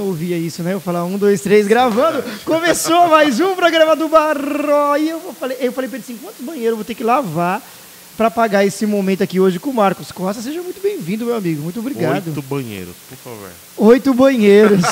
não ouvia isso, né? Eu falar um, dois, três, gravando. Começou mais um programa do Barro. E eu falei, eu falei pra ele assim: quantos banheiros eu vou ter que lavar para pagar esse momento aqui hoje com o Marcos Costa? Seja muito bem-vindo, meu amigo. Muito obrigado. Oito banheiros, por favor. Oito banheiros.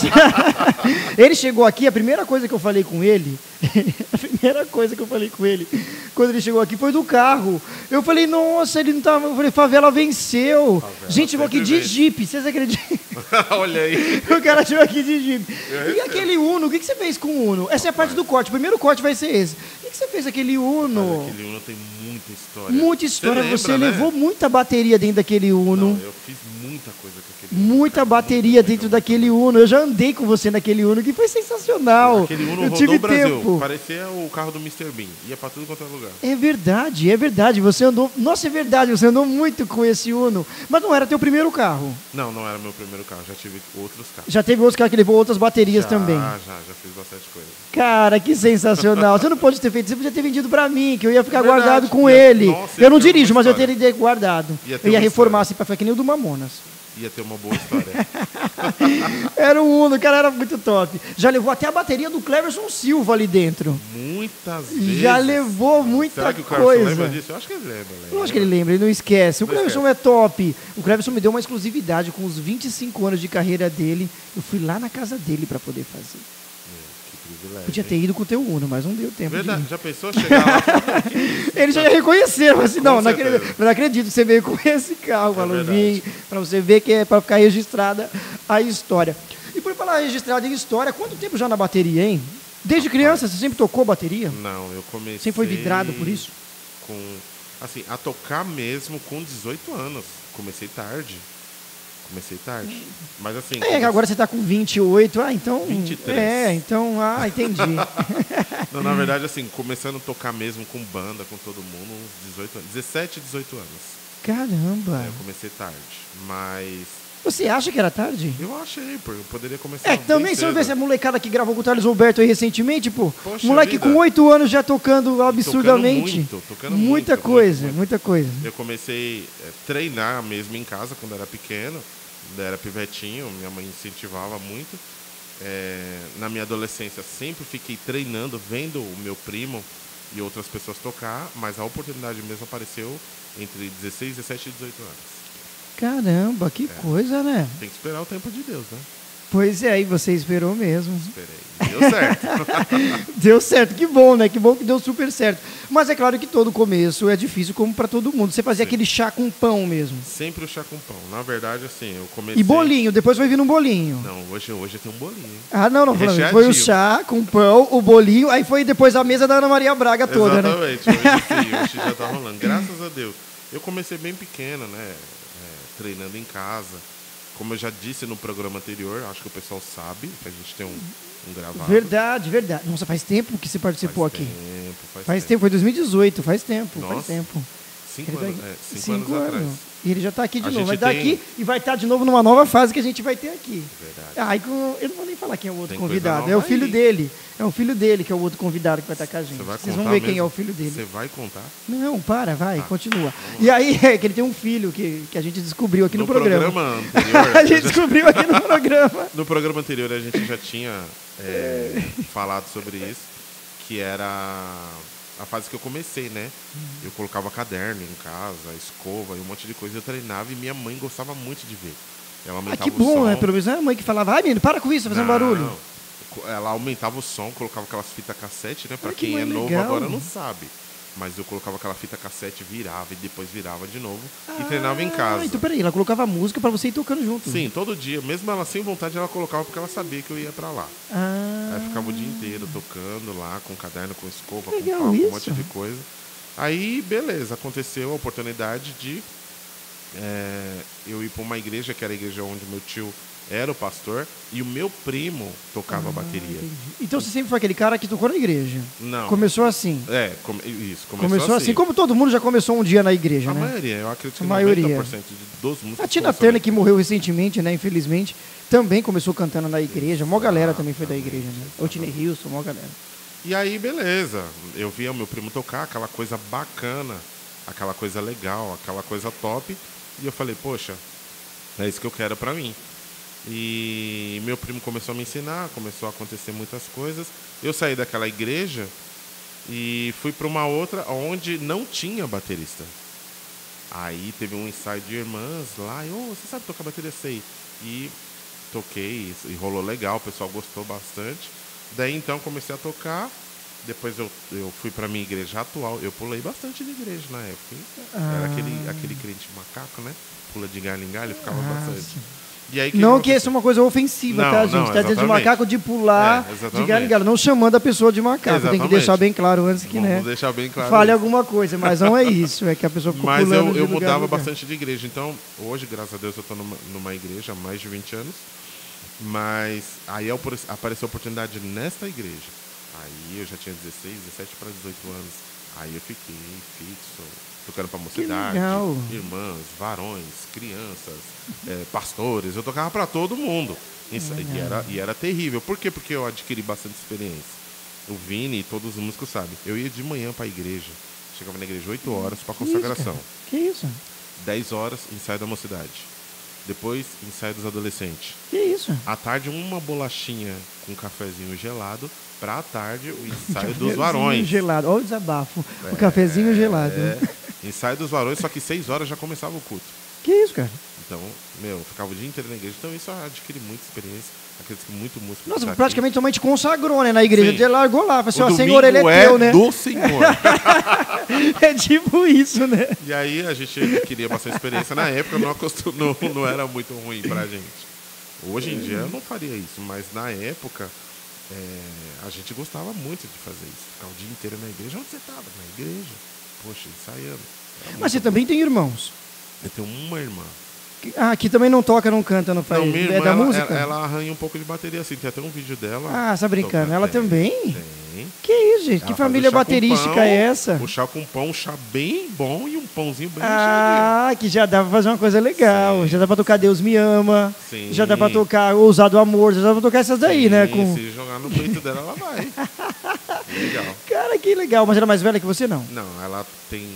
ele chegou aqui, a primeira coisa que eu falei com ele, a primeira coisa que eu falei com ele, quando ele chegou aqui, foi do carro. Eu falei, nossa, ele não tava. Eu falei, favela venceu. Favela Gente, chegou aqui de. Jeep, vocês acreditam? Olha aí. O cara chegou aqui de Jeep. Eu E aquele Uno, o que, que você fez com o Uno? Essa é a parte do corte. O primeiro corte vai ser esse. O que, que você fez com aquele Uno? Aquele Uno tem muita história. Muita história. lembra, Você, né? levou muita bateria dentro daquele Uno. Não, eu fiz muita coisa com. Muita bateria dentro daquele Uno. Eu já andei com você naquele Uno, que foi sensacional. Aquele Uno eu rodou tive o Brasil. tempo. Parecia o carro do Mr. Bean. Ia pra tudo quanto é lugar. É verdade, é verdade. Você andou. Nossa, é verdade, você andou muito com esse Uno. Mas não era teu primeiro carro. Não, não era meu primeiro carro. Já tive outros carros. Já teve outros carros que levou outras baterias já, também. Já, já fiz bastante coisa. Cara, que sensacional. Você não pode ter feito, você podia ter vendido pra mim, que eu ia ficar É guardado com Ia- ele. Nossa, eu não dirijo, mas eu teria guardado. Ia eu ia reformar história. assim pra ficar que nem o do Mamonas. Ia ter uma boa história. Era o Uno, o cara era muito top. Já levou até a bateria do Cleverson Silva ali dentro. Muitas vezes. Já levou muita Será que o coisa. lembra disso? Eu acho que ele lembra. lembra. Lógico que ele lembra, ele não esquece. O Não Cleverson é top. O Cleverson me deu uma exclusividade com os 25 anos de carreira dele. Eu fui lá na casa dele pra poder fazer. Privilégio. Podia ter ido com o teu Uno, mas não deu tempo. de Verdade, já pensou chegar lá e falar, "Pô, que isso, Ele já cara?" ia reconhecer, mas assim, não, não acredito, não acredito que você veio com esse carro, É falou, vim, pra você ver que é pra ficar registrada a história. E por falar registrada em história, quanto tempo já na bateria, hein? Desde criança, você sempre tocou bateria? Não, eu comecei. Sempre foi vidrado por isso? Com, assim, a tocar mesmo com 18 anos. Comecei tarde. Comecei tarde. Mas assim. É, comecei- agora você tá com 28, ah, então... 23. É, então, ah, entendi. Não, na verdade, assim, começando a tocar mesmo com banda, com todo mundo, uns 18 anos. 17, 18 anos. Caramba. É, eu comecei tarde. Mas Você acha que era tarde? eu achei, porque eu poderia começar. É, bem também, se eu ver essa molecada que gravou com o Thales Alberto aí recentemente, pô, Poxa moleque vida. com 8 anos já tocando absurdamente. muito, tocando muita muito, coisa, muito, muita coisa. Eu comecei a treinar mesmo em casa quando era pequeno, era pivetinho, minha mãe incentivava muito. É, na minha adolescência sempre fiquei treinando, vendo o meu primo e outras pessoas tocar, mas a oportunidade mesmo apareceu entre 16, 17 e 18 anos. Caramba, que É. coisa, né? Tem que esperar o tempo de Deus, né? Pois é, aí você esperou mesmo. Esperei. Deu certo. Deu certo, que bom, né? Que bom que deu super certo. Mas é claro que todo começo é difícil, como pra todo mundo. Você fazia Sim. aquele chá com pão mesmo. sempre o chá com pão. Na verdade, assim, eu comecei... E bolinho, depois vai vir um bolinho. Não, hoje, hoje tem um bolinho. hein? Ah, não, não, falando. Foi o chá com pão, o bolinho, aí foi depois a mesa da Ana Maria Braga toda, né? Exatamente, hoje hoje já tá rolando. Graças a Deus. Eu comecei bem pequeno, né? é, treinando em casa. Como eu já disse no programa anterior, acho que o pessoal sabe, que a gente tem um, um gravado. Verdade, verdade. Nossa, faz tempo que você Faz participou aqui. tempo, faz, Faz tempo, foi 2018, faz tempo, faz Nossa, tempo. Cinco, anos, é, cinco, anos, atrás. E ele já está aqui de A novo. Vai estar tem- aqui e vai estar de novo numa nova fase que a gente vai ter aqui. Verdade. Ah, e com- eu não vou nem falar quem é o outro Tem convidado. É o filho aí. dele. É o filho dele que é o outro convidado que vai estar com a gente. Vocês vão ver quem é mesmo? o filho dele. Você vai contar? Não, para, vai, Tá. continua. E aí, é que ele tem um filho que, que a gente descobriu aqui no, programa. anterior, a gente já- descobriu aqui no programa. No programa anterior a gente já tinha é, falado sobre isso, que era a fase que eu comecei, né? Eu colocava caderno em casa, escova e um monte de coisa. Eu treinava e minha mãe gostava muito de ver. Ela Ah, aumentava que o bom, som. né? Pelo menos era a mãe que falava, ai menino, para com isso, tá fazendo Não. barulho. Ela aumentava o som, colocava aquelas fitas cassete, né? Pra Olha que quem é mãe novo legal. agora não sabe. Mas eu colocava aquela fita cassete, virava e depois virava de novo e treinava em casa. Ah, então peraí, ela colocava música pra você ir tocando junto. Sim, todo dia. Mesmo ela sem vontade, ela colocava porque ela sabia que eu ia pra lá. Ah, Aí ficava o dia inteiro tocando lá, com caderno, com escova, com pau, com um monte de coisa. Aí, beleza, aconteceu a oportunidade de é, eu ir para uma igreja, que era a igreja onde meu tio era o pastor, e o meu primo tocava bateria. entendi. Então você sempre foi aquele cara que tocou na igreja. Não. Começou assim. É, come- isso, começou, Começou, assim. como todo mundo já começou um dia na igreja, A né? maioria, eu acredito que A maioria. 90% de- dos músicos. A Tina Turner, que morreu recentemente, né? Infelizmente, também começou cantando na igreja. Mó galera também foi da igreja, né? O Tine Hilson, mó galera. E aí, beleza. Eu via o meu primo tocar, aquela coisa bacana, aquela coisa legal, aquela coisa top. E eu falei, poxa, é isso que eu quero pra mim. E meu primo começou a me ensinar, começou a acontecer muitas coisas. Eu saí daquela igreja e fui para uma outra onde não tinha baterista. Aí teve um ensaio de irmãs lá, e, oh, você sabe tocar bateria? Sei. E toquei, e rolou legal, o pessoal gostou bastante. Daí então comecei a tocar, depois eu, eu fui para minha igreja atual. Eu pulei bastante de igreja na época. hein? Era Ah. aquele, aquele crente macaco, né? Pula de galho em galho, ficava Ah, bastante. sim. E aí, Não que isso é uma coisa ofensiva, Não, tá, não, gente? tá dizendo de exatamente. macaco de pular É, de exatamente. galho galho, não chamando a pessoa de macaco. Tem que Exatamente. deixar bem claro antes que, Vamos né? deixar bem claro. Fale isso. alguma coisa, mas não é isso, é que a pessoa ficou Mas eu, eu mudava bastante de igreja. Então, hoje, graças a Deus, eu estou numa, numa igreja há mais de 20 anos. Mas aí apare- apareceu a oportunidade nesta igreja. Aí eu já tinha 16, 17 para 18 anos. Aí eu fiquei fixo, tocando para mocidade, irmãs, varões, crianças, eh, pastores. Eu tocava para todo mundo. Isso- e, era, e era terrível. Por quê? Porque eu adquiri bastante experiência. O Vini e todos os músicos sabem. Eu ia de manhã para a igreja. Chegava na igreja 8 horas para consagração. Que isso? 10 horas, ensaio da mocidade. Depois, ensaio dos adolescentes. Que isso? À tarde, uma bolachinha com cafezinho gelado. Pra tarde, o ensaio dos varões. gelado. Olha o desabafo. o cafezinho gelado. É, ensaio dos varões, só que 6 horas já começava o culto. Que isso, cara? Então, meu, ficava o dia inteiro na igreja. Então, isso eu adquiri muita experiência. Acredito que muito músico. Nossa, tá aqui. praticamente sua mãe te consagrou, né? Na igreja. Você largou lá. Falou assim, ó, Senhor, ele é, teu, né? do Senhor. É tipo isso, né? E aí a gente queria bastante experiência. Na época não, acostum- não, não era muito ruim pra gente. Hoje em dia eu não faria isso, mas na época é, a gente gostava muito de fazer isso. Ficar o dia inteiro na igreja. Onde você estava? Na igreja. Poxa, ensaiando. Era Mas você também tem irmãos. Eu tenho uma irmã. Ah, que também não toca, não canta, não faz. não, minha é irmã, da ela, música? ela, ela arranha um pouco de bateria assim. Tem até um vídeo dela. Ah, você tá brincando. tocando. Ela também? Tem. Que isso, gente? Ela que família baterística pão, é essa? O chá com pão, um chá bem bom e um pãozinho bem Ah, que já dá pra fazer uma coisa legal. Sim. Já dá pra tocar Deus Me Ama. Sim. Já dá pra tocar Ousado Amor. Já dá pra tocar essas daí, Sim, né? Com... Se jogar no peito dela, ela vai. Legal. Cara, que legal. Mas ela é mais velha que você, não? Não, ela tem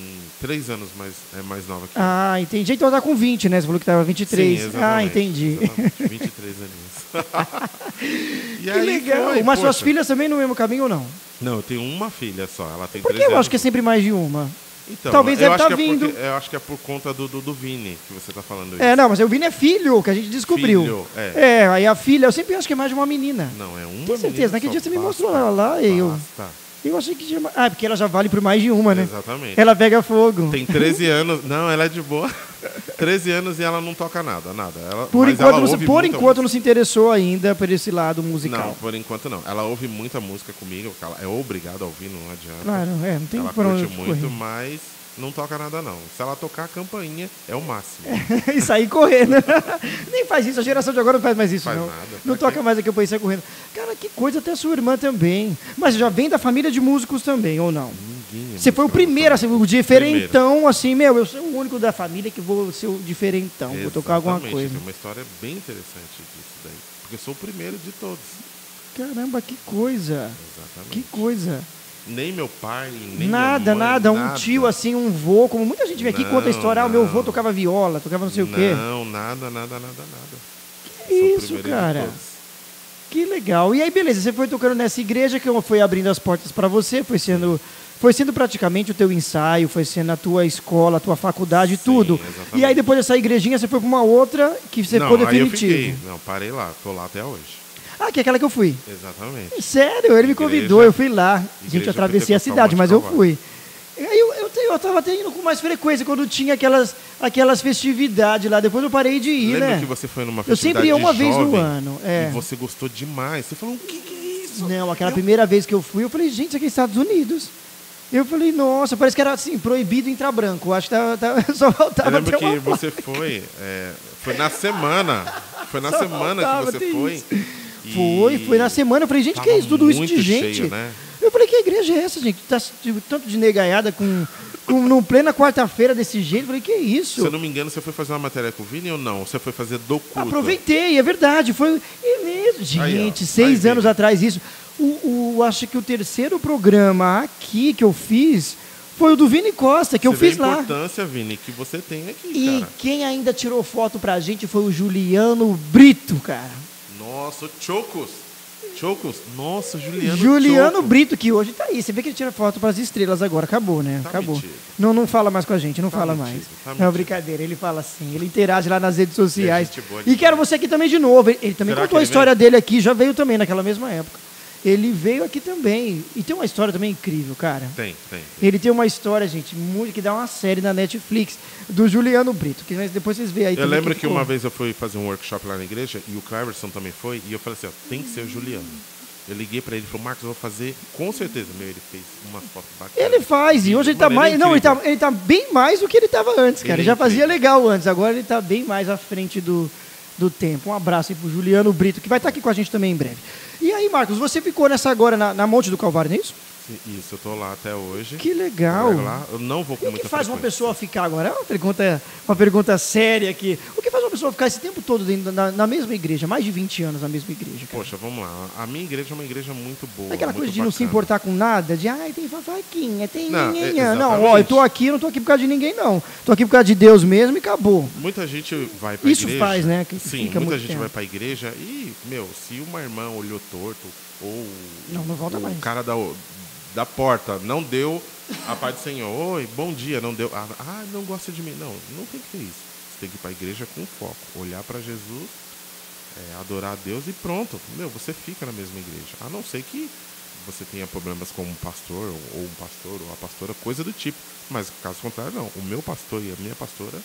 três anos mais, é mais nova que eu. Ah, entendi. Então ela tá com 20, né? Você falou que tava 23. Sim, ah, entendi. Exatamente, 23 aninhos. e Que aí legal. foi, Mas suas poxa. filhas também no mesmo caminho ou não? Não, eu tenho uma filha só. Ela tem Porque 13 eu anos. acho que é sempre mais de uma. Então, talvez eu deve acho tá que é vindo. porque- eu acho que é por conta do, do, do Vini que você tá falando isso. É, não, mas o Vini é filho, que a gente descobriu. Filho, é. É, aí a filha, eu sempre acho que é mais de uma menina. Não, é uma Tem certeza? Naquele só. dia você me mostrou ela lá e eu- basta. Eu achei que tinha. Ah, porque ela já vale por mais de uma, né? Exatamente. Ela pega fogo. Tem 13 anos. Não, ela é de boa. 13 anos e ela não toca nada, nada. Ela, Por mas enquanto, não, por enquanto não se interessou ainda por esse lado Não, musical. por enquanto não. Ela ouve muita música comigo, ela é obrigada a ouvir, não adianta. Claro, é, não tem ela curte muito, correr. mas não toca nada não. Se ela tocar a campainha, é o máximo. e sair correndo. Nem faz isso, a geração de agora não faz mais isso, Faz não. nada, não toca quê? mais a campainha e sai correndo. Cara, que coisa, até sua irmã também. Mas já vem da família de músicos também, ou não? Ninguém é Você foi o primeiro, assim, o diferentão, assim, meu, eu sou o único da família que vou ser o diferentão, vou tocar alguma Exatamente, coisa. Tem uma história bem interessante disso daí. Porque eu sou o primeiro de todos. Caramba, que coisa. Exatamente. Que coisa. Nem meu pai, nem nada, mãe, nada, um nada. tio assim, um vô, como muita gente vem aqui e conta a Não, história, ah, o meu não. vô tocava viola, tocava não sei o quê. Não, nada, nada, nada, nada. Que isso, cara. Que legal. E aí, beleza, você foi tocando nessa igreja que foi abrindo as portas para você, foi sendo, foi sendo praticamente o teu ensaio, foi sendo a tua escola, a tua faculdade, Sim, tudo. exatamente. E aí, depois dessa igrejinha, você foi para uma outra que você não, ficou aí eu definitivo. fiquei. Não, parei lá. Tô lá até hoje. Ah, que é aquela que eu fui. Exatamente. Sério, ele me Igreja- convidou, eu fui lá. Gente, eu atravessei a cidade, mas eu fui. Aí eu, eu, eu tava até indo com mais frequência quando tinha aquelas, aquelas festividades lá. Depois eu parei de ir, Lembra né? que você foi numa Eu festividade sempre ia uma vez no ano, é. E você gostou demais. Você falou, o que, que é isso? Não, aquela Eu- primeira vez que eu fui, eu falei, gente, isso aqui é Estados Unidos. Eu falei, nossa, parece que era assim, proibido entrar branco. Eu Acho que tá, tá- só Eu faltava lembro ter que você foi. é, foi na semana. Foi na Só semana que você foi. isso. E Foi, foi na semana. Eu falei, gente, que é isso? Tudo isso de gente. cheio, né? Eu falei, que igreja é essa, gente? Tá tipo, tanto de negaiada com, com no plena quarta-feira desse jeito. Eu falei, que isso? Se eu não me engano, você foi fazer uma matéria com o Vini ou não? Você foi fazer do culto? Aproveitei, é verdade. Foi é mesmo, Aí, gente, seis aí, anos atrás isso. O, o- acho que o terceiro programa aqui que eu fiz Foi o do Vini Costa, que eu Você vê fiz a lá. importância, Vini, que você tem aqui, E cara. quem ainda tirou foto pra gente foi o Juliano Brito, cara. Nossa, o Chocos. Chocos. Nossa, Juliano Juliano Choco. Brito, que hoje tá aí. Você vê que ele tira foto pras estrelas agora. Acabou, né? Tá Acabou. Não, não fala mais com a gente, não Tá fala mentindo, mais. tá não, mentindo. brincadeira. Ele fala assim, ele interage lá nas redes sociais. gente boa e quero você aqui também de novo. Ele, ele também Será contou a história dele aqui, já veio também naquela mesma época. Ele veio aqui também. E tem uma história também incrível, cara. Tem, tem. Ele tem uma história, gente, muito que dá uma série na Netflix do Juliano Brito, que depois vocês veem aí. Eu lembro que ficou. uma vez eu fui fazer um workshop lá na igreja e o Cleverson também foi, e eu falei assim, ó, tem que ser o Juliano. Eu liguei pra ele e falou, Marcos, eu vou fazer com certeza. Meu, ele fez uma foto bacana. Ele faz, e hoje ele tá Mano, mais. é não, ele tá, ele tá bem mais do que ele tava antes, cara. Ele Ele já fazia legal antes, agora ele tá bem mais à frente do, do tempo. Um abraço aí pro Juliano Brito, que vai estar aqui com a gente também em breve. E aí, Marcos, você ficou nessa agora na, na Monte do Calvário, não é isso? Isso, eu tô lá até hoje. Que legal. Eu lá, Eu não vou com E o muita que faz uma frequência. pessoa ficar agora? É uma pergunta, uma pergunta séria aqui. O que faz uma pessoa ficar esse tempo todo dentro, na, na mesma igreja, mais de 20 anos na mesma igreja? Cara? Poxa, vamos lá. A minha igreja é uma igreja muito boa. Aquela muito coisa de não se bacana. importar com nada, de ai, tem fofoquinha, tem Não, ninguém. Não, ó, eu tô aqui, eu não tô aqui por causa de ninguém, não. Tô aqui por causa de Deus mesmo e acabou. Muita gente vai pra Isso igreja. faz, né, que Sim, muita gente tempo. vai pra igreja e, meu, se uma irmã olhou torto ou Não, não volta o mais. cara da, da porta não deu a paz do Senhor, oi, bom dia, não deu. Ah, ah, não gosta de mim. Não, não tem que ter isso. Você tem que ir pra igreja com foco, olhar pra Jesus, é, adorar a Deus e pronto. Meu, você fica na mesma igreja. A não ser que você tenha problemas com um pastor, ou um pastor, ou a pastora, coisa do tipo. Mas caso contrário, não. O meu pastor e a minha pastora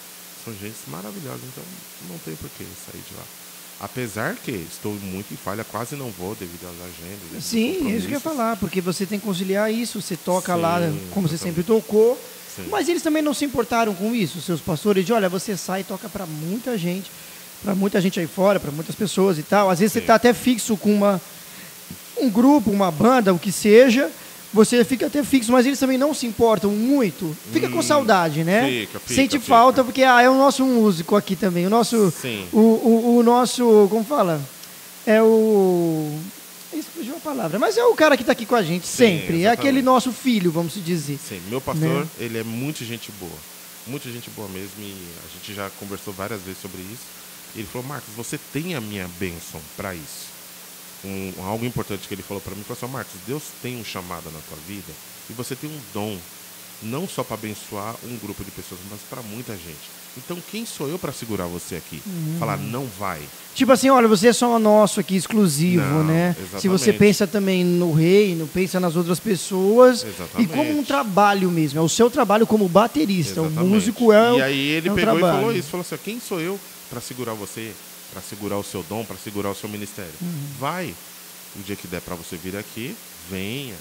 são gente maravilhosa, então não tem por que sair de lá. Apesar que estou muito em falha, quase não vou devido às agendas. Sim, isso que eu ia falar, porque você tem que conciliar isso, você toca Sim, lá como você sempre tocou. Sim. Mas eles também não se importaram com isso, seus pastores, de olha, você sai e toca para muita gente, para muita gente aí fora, para muitas pessoas e tal. Às vezes você Sim. está até fixo com uma, um grupo, uma banda, o que seja, você fica até fixo, mas eles também não se importam muito. Fica com Hum, saudade, né? fica, fica, Sente fica. falta, porque ah, é o nosso músico aqui também, o nosso. Sim. O, o, o nosso. Como fala? É o. Isso fugiu a palavra. Mas é o cara que está aqui com a gente Sim, sempre. É exatamente. aquele nosso filho, vamos dizer. Sim, meu pastor, Né? ele é muito gente boa. Muito gente boa mesmo. E a gente já conversou várias vezes sobre isso. Ele falou, Marcos, você tem a minha bênção para isso. Um, algo importante que ele falou para mim foi assim, Marcos, Deus tem um chamado na tua vida e você tem um dom, não só para abençoar um grupo de pessoas, mas para muita gente. Então, quem sou eu para segurar você aqui? Uhum. Falar, não vai. Tipo assim, olha, você é só nosso aqui, exclusivo, Não, né? Se você exatamente. pensa também no reino, pensa nas outras pessoas. Exatamente. E como um trabalho mesmo. É o seu trabalho como baterista. O Exatamente. músico é o. E aí ele é um pegou e trabalho. falou isso, falou assim, quem sou eu para segurar você, para segurar o seu dom, para segurar o seu ministério? Uhum. Vai. O dia que der para você vir aqui, venha.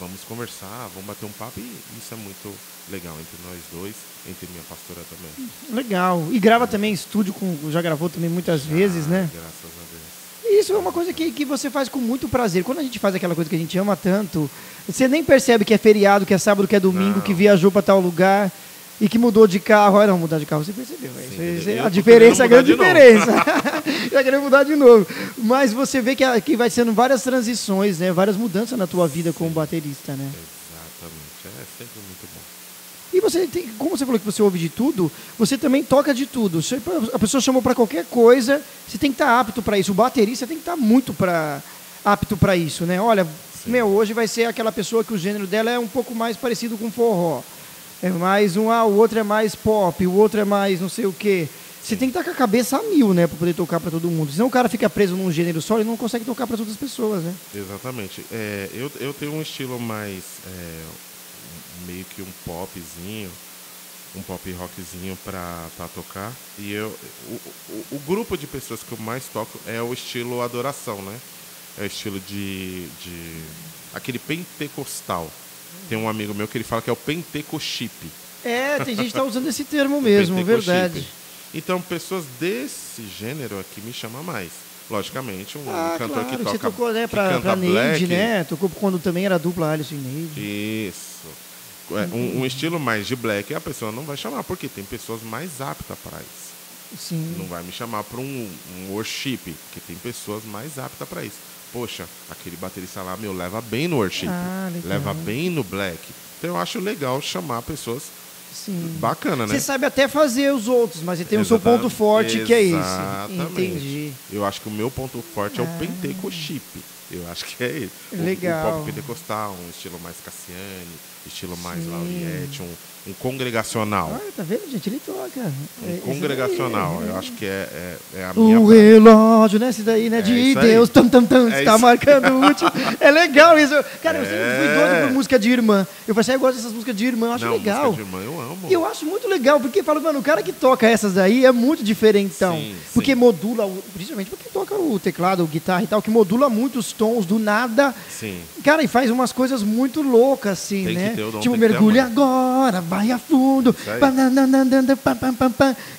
Vamos conversar, vamos bater um papo e isso é muito legal entre nós dois, entre minha pastora também. Legal. E grava também em estúdio, com, já gravou também muitas vezes, né? Graças a Deus. E Isso é uma coisa que, que você faz com muito prazer. Quando a gente faz aquela coisa que a gente ama tanto, você nem percebe que é feriado, que é sábado, que é domingo, Não. que viajou para tal lugar e que mudou de carro. Ah, não, mudar de carro, você percebeu. é Sim, é tô a diferença, a querendo grande diferença. Já querendo mudar de novo. Mas você vê que, a- que vai sendo várias transições, né? várias mudanças na tua vida como baterista, né? Exatamente. É sempre muito bom. E você tem, como você falou que você ouve de tudo, você também toca de tudo. Você- a pessoa chamou para qualquer coisa, você tem que estar apto para isso. O baterista tem que estar muito pra, apto para isso, né? Olha, Sim. meu, hoje vai ser aquela pessoa que o gênero dela é um pouco mais parecido com forró. É mais um, ah, o outro é mais pop, o outro é mais não sei o quê. Você tem que estar com a cabeça a mil, né, para poder tocar para todo mundo. Senão o cara fica preso num gênero só e não consegue tocar para as outras pessoas, né? Exatamente. É, eu, eu tenho um estilo mais é, meio que um popzinho, um pop rockzinho pra, pra tocar. E eu, o, o, o grupo de pessoas que eu mais toco é o estilo adoração, né? É o estilo de, de aquele pentecostal. Tem um amigo meu que ele fala que é o pentecochip. É, tem gente que tá usando esse termo mesmo, verdade. Então, pessoas desse gênero aqui me chamam mais. Logicamente, um Ah, cantor claro, que toca você tocou, né, pra, pra Neide, black, né? Tocou quando também era dupla Alisson e Neide. Isso. É, Um, um estilo mais de black a pessoa não vai chamar, porque tem pessoas mais aptas para isso. Sim. Não vai me chamar para um, um worship, porque tem pessoas mais aptas para isso. Poxa, aquele baterista lá, meu, leva bem no worship. Ah, leva bem no black. Então eu acho legal chamar pessoas Sim. bacana, né? Você sabe até fazer os outros, mas você tem o seu ponto forte, que é esse. Exatamente. Entendi. Eu acho que o meu ponto forte é Ah. o pentecochip. Eu acho que é ele. O- Legal. O, pop pentecostal, um estilo mais Cassiane, estilo mais Sim. Lauriette, um, um congregacional. Ah, tá vendo, gente? Ele toca. É, Um esse congregacional. daí, Eu acho que é, é, é a minha. O relógio, né? Esse daí, né? É De. Deus. Tam, tam, tam. É está marcando o último. É legal isso. Cara, eu sempre fui É. doido por música de irmã. Eu falei assim, "Ah, eu gosto dessas músicas de irmã. Eu acho Não, legal. música de irmã eu amo. E eu acho muito legal, porque falo, mano, o cara que toca essas daí é muito diferentão. Sim, porque sim. modula, principalmente porque toca o teclado, o guitarra e tal, que modula muito os tons do nada. Sim. Cara, e faz umas coisas muito loucas, assim, Tem né? tipo, mergulha agora, vai a fundo.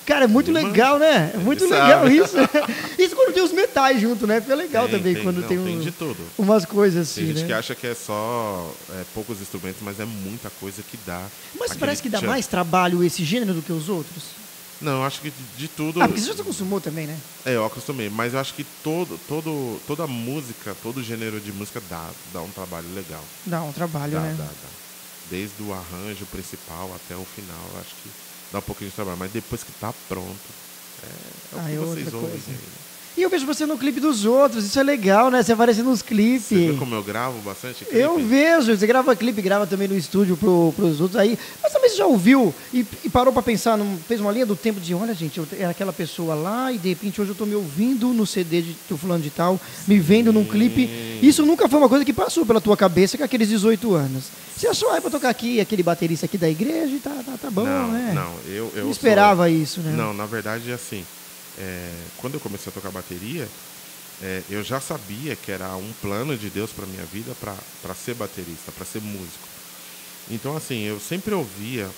Cara, é muito legal, né? É muito legal isso. isso quando tem os metais junto, né? Fica legal Tem, também tem, quando não, tem, tem um- de tudo. umas coisas Tem assim, gente né? que acha que é só é, poucos instrumentos, mas é muita coisa que dá. Mas parece que dá tchan. mais trabalho esse gênero do que os outros. Não, eu acho que de, de tudo. Ah, porque você já se acostumou também, né? É, eu acostumei, mas eu acho que todo, todo, toda música, todo gênero de música dá, dá um trabalho legal. Dá um trabalho, Dá, né? dá, dá. Desde o arranjo principal até o final, acho que dá um pouquinho de trabalho. Mas depois que tá pronto, é, é o Ah, que é vocês ouvem. aí, né? E eu vejo você no clipe dos outros, isso é legal, né? Você aparece nos clipes. Você vê como eu gravo bastante clipe? Eu vejo, você grava clipe, grava também no estúdio pro, pros outros aí. Mas também você já ouviu e, e parou pra pensar, num- fez uma linha do tempo de, olha gente, eu era aquela pessoa lá e de repente hoje eu tô me ouvindo no CD de tô falando de tal, me vendo num clipe. Isso nunca foi uma coisa que passou pela tua cabeça com aqueles 18 anos. Você achou, ah, pra tocar aqui, aquele baterista aqui da igreja e tá, tá, tá bom, não, né? não, eu, eu Não esperava sou- isso, né? Não, na verdade, assim, é, quando eu comecei a tocar bateria, é, eu já sabia que era um plano de Deus para minha vida para ser baterista, para ser músico. Então, assim, eu sempre ouvia,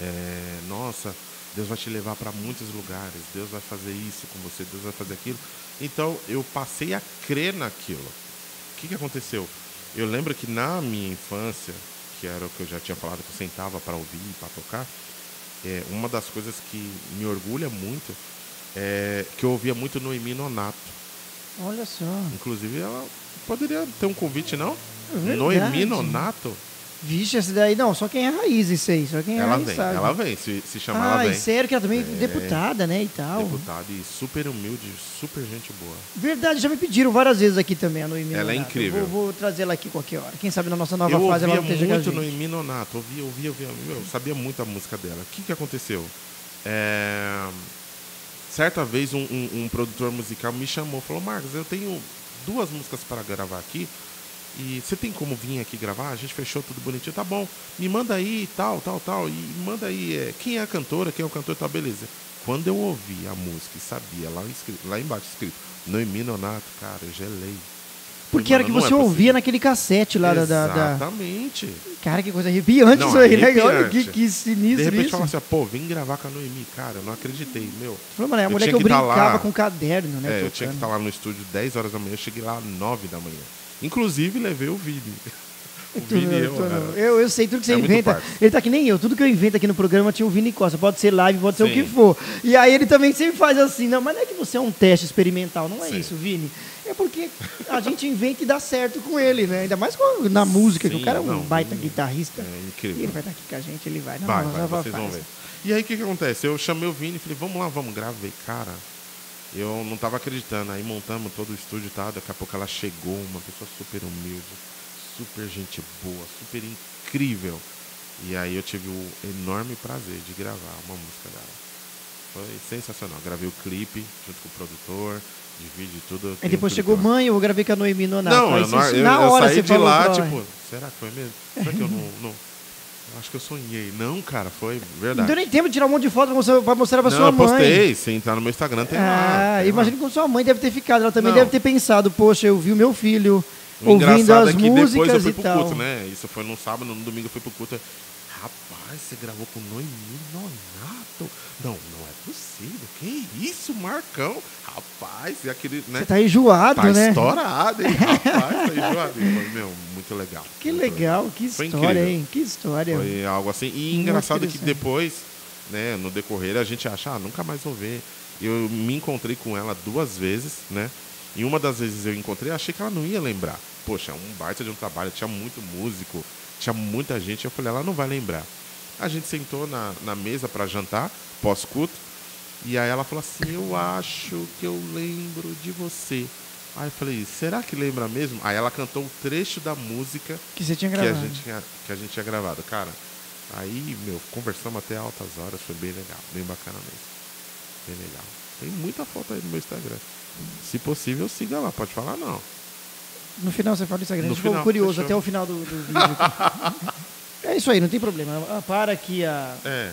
é, nossa, Deus vai te levar para muitos lugares, Deus vai fazer isso com você, Deus vai fazer aquilo. Então, eu passei a crer naquilo. O que, que aconteceu? Eu lembro que na minha infância, que era o que eu já tinha falado, que eu sentava para ouvir, para tocar, é, uma das coisas que me orgulha muito é que eu ouvia muito Noemi Nonato. Olha só. Inclusive, ela poderia ter um convite, não? É verdade. Noemi Nonato? Vixe, essa daí, não, só quem é raiz isso aí, só quem é Ela raiz vem, sabe. ela vem. Se, se chamar, ah, ela vem. sério que ela também é deputada, né, e tal. Deputada e super humilde, super gente boa. Verdade, já me pediram várias vezes aqui também a Noemi Ela é incrível. Eu Vou, vou trazer ela aqui qualquer hora. Quem sabe na nossa nova eu fase ela não esteja a muito. Noemi Nonato, ouvia, ouvia, ouvia. Eu sabia muito a música dela. O que, que aconteceu? É, Certa vez um, um- um produtor musical me chamou, falou, Marcos, eu tenho duas músicas para gravar aqui. E você tem como vir aqui gravar? A gente fechou tudo bonitinho. Tá bom, me manda aí, tal, tal, tal. E manda aí é, quem é a cantora, quem é o cantor, tá, beleza. Quando eu ouvi a música e sabia, lá, lá embaixo escrito, Noemi Nonato, cara, eu gelei. Porque Falei, era que "Mano, você é ouvia possível." naquele cassete lá da, da, da- Exatamente. Cara, que coisa arrepiante Não, isso aí, né? Olha que, arrepiante. que sinistro De repente isso. fala assim, pô, vem gravar com a Noemi. Cara, eu não acreditei, meu. Falou, mano, é a mulher que eu tá brincava lá. com caderno, né? É, eu tinha que estar lá no estúdio 10 horas da manhã, eu cheguei lá às 9 da manhã. Inclusive, levei o Vini. O Tu Vini eu, né? eu, eu sei tudo que você É inventa. Ele tá que nem eu. Tudo que eu invento aqui no programa tinha o Vini Costa. Pode ser live, pode ser o Sim. que for. E aí ele também sempre faz assim. Não, mas não é que você é um teste experimental. Não é Sim. isso, Vini. É porque a gente inventa e dá certo com ele, né? Ainda mais com- na música, que o Sim, cara é um não, baita guitarrista. É E incrível. ele vai estar aqui com a gente, ele vai. Não, Vai, vai, vocês vão ver. E aí, o que, que acontece? Eu chamei o Vini e falei, vamos lá, vamos, gravei. Cara, eu não tava acreditando. Aí montamos todo o estúdio e tal. Daqui a pouco ela chegou, uma pessoa super humilde, super gente boa, super incrível. E aí eu tive o enorme prazer de gravar uma música dela. Foi sensacional. Gravei o clipe junto com o produtor, de vídeo e tudo. eu Aí depois chegou mãe, eu gravei com a Noemi Nonato. Não, eu, não- eu, na eu hora saí você de falou lá, tipo, será que foi mesmo? Será que eu não, não. eu Acho que eu sonhei. Não, cara, foi verdade. Deu nem tempo de tirar um monte de foto pra mostrar, pra não, sua eu mãe. postei. Se entrar no meu Instagram, tem lá. Ah, imagina como sua mãe deve ter ficado. Ela também Não. deve ter pensado, poxa, eu vi o meu filho. O ouvindo engraçado as é que depois eu músicas fui e pro tal. culto, né? Isso foi no sábado, no domingo eu fui pro culto. Rapaz, você gravou com Noemi Nonato? Não, não é possível. Que isso, Marcão? Rapaz, e aquele, né? Você tá enjoado, Tá né? estourado, hein? Rapaz, tá enjoado. Meu, muito legal. Que muito legal, que Foi história, incrível. hein? Que história. Foi algo assim. E Muito engraçado que depois, né, no decorrer, a gente acha, ah, nunca mais vou ver. Eu me encontrei com ela duas vezes, né? E uma das vezes eu encontrei, achei que ela não ia lembrar. Poxa, um baita de um trabalho, tinha muito músico, Tinha muita gente, eu falei, ela não vai lembrar. A gente sentou na, na mesa para jantar, pós-culto, e aí ela falou assim, eu acho que eu lembro de você. Aí eu falei, será que lembra mesmo? Aí ela cantou o trecho da música Que você tinha que a, gravado. gente tinha, que a gente tinha gravado. Cara, aí, meu, conversamos até altas horas, foi bem legal, bem bacana mesmo. Bem legal. Tem muita foto aí no meu Instagram. Se possível, siga lá, pode falar não. No final você fala do Instagram. No A gente ficou curioso fechou. até o final do, do vídeo. é isso aí, não tem problema. Ah, Para aqui a, É,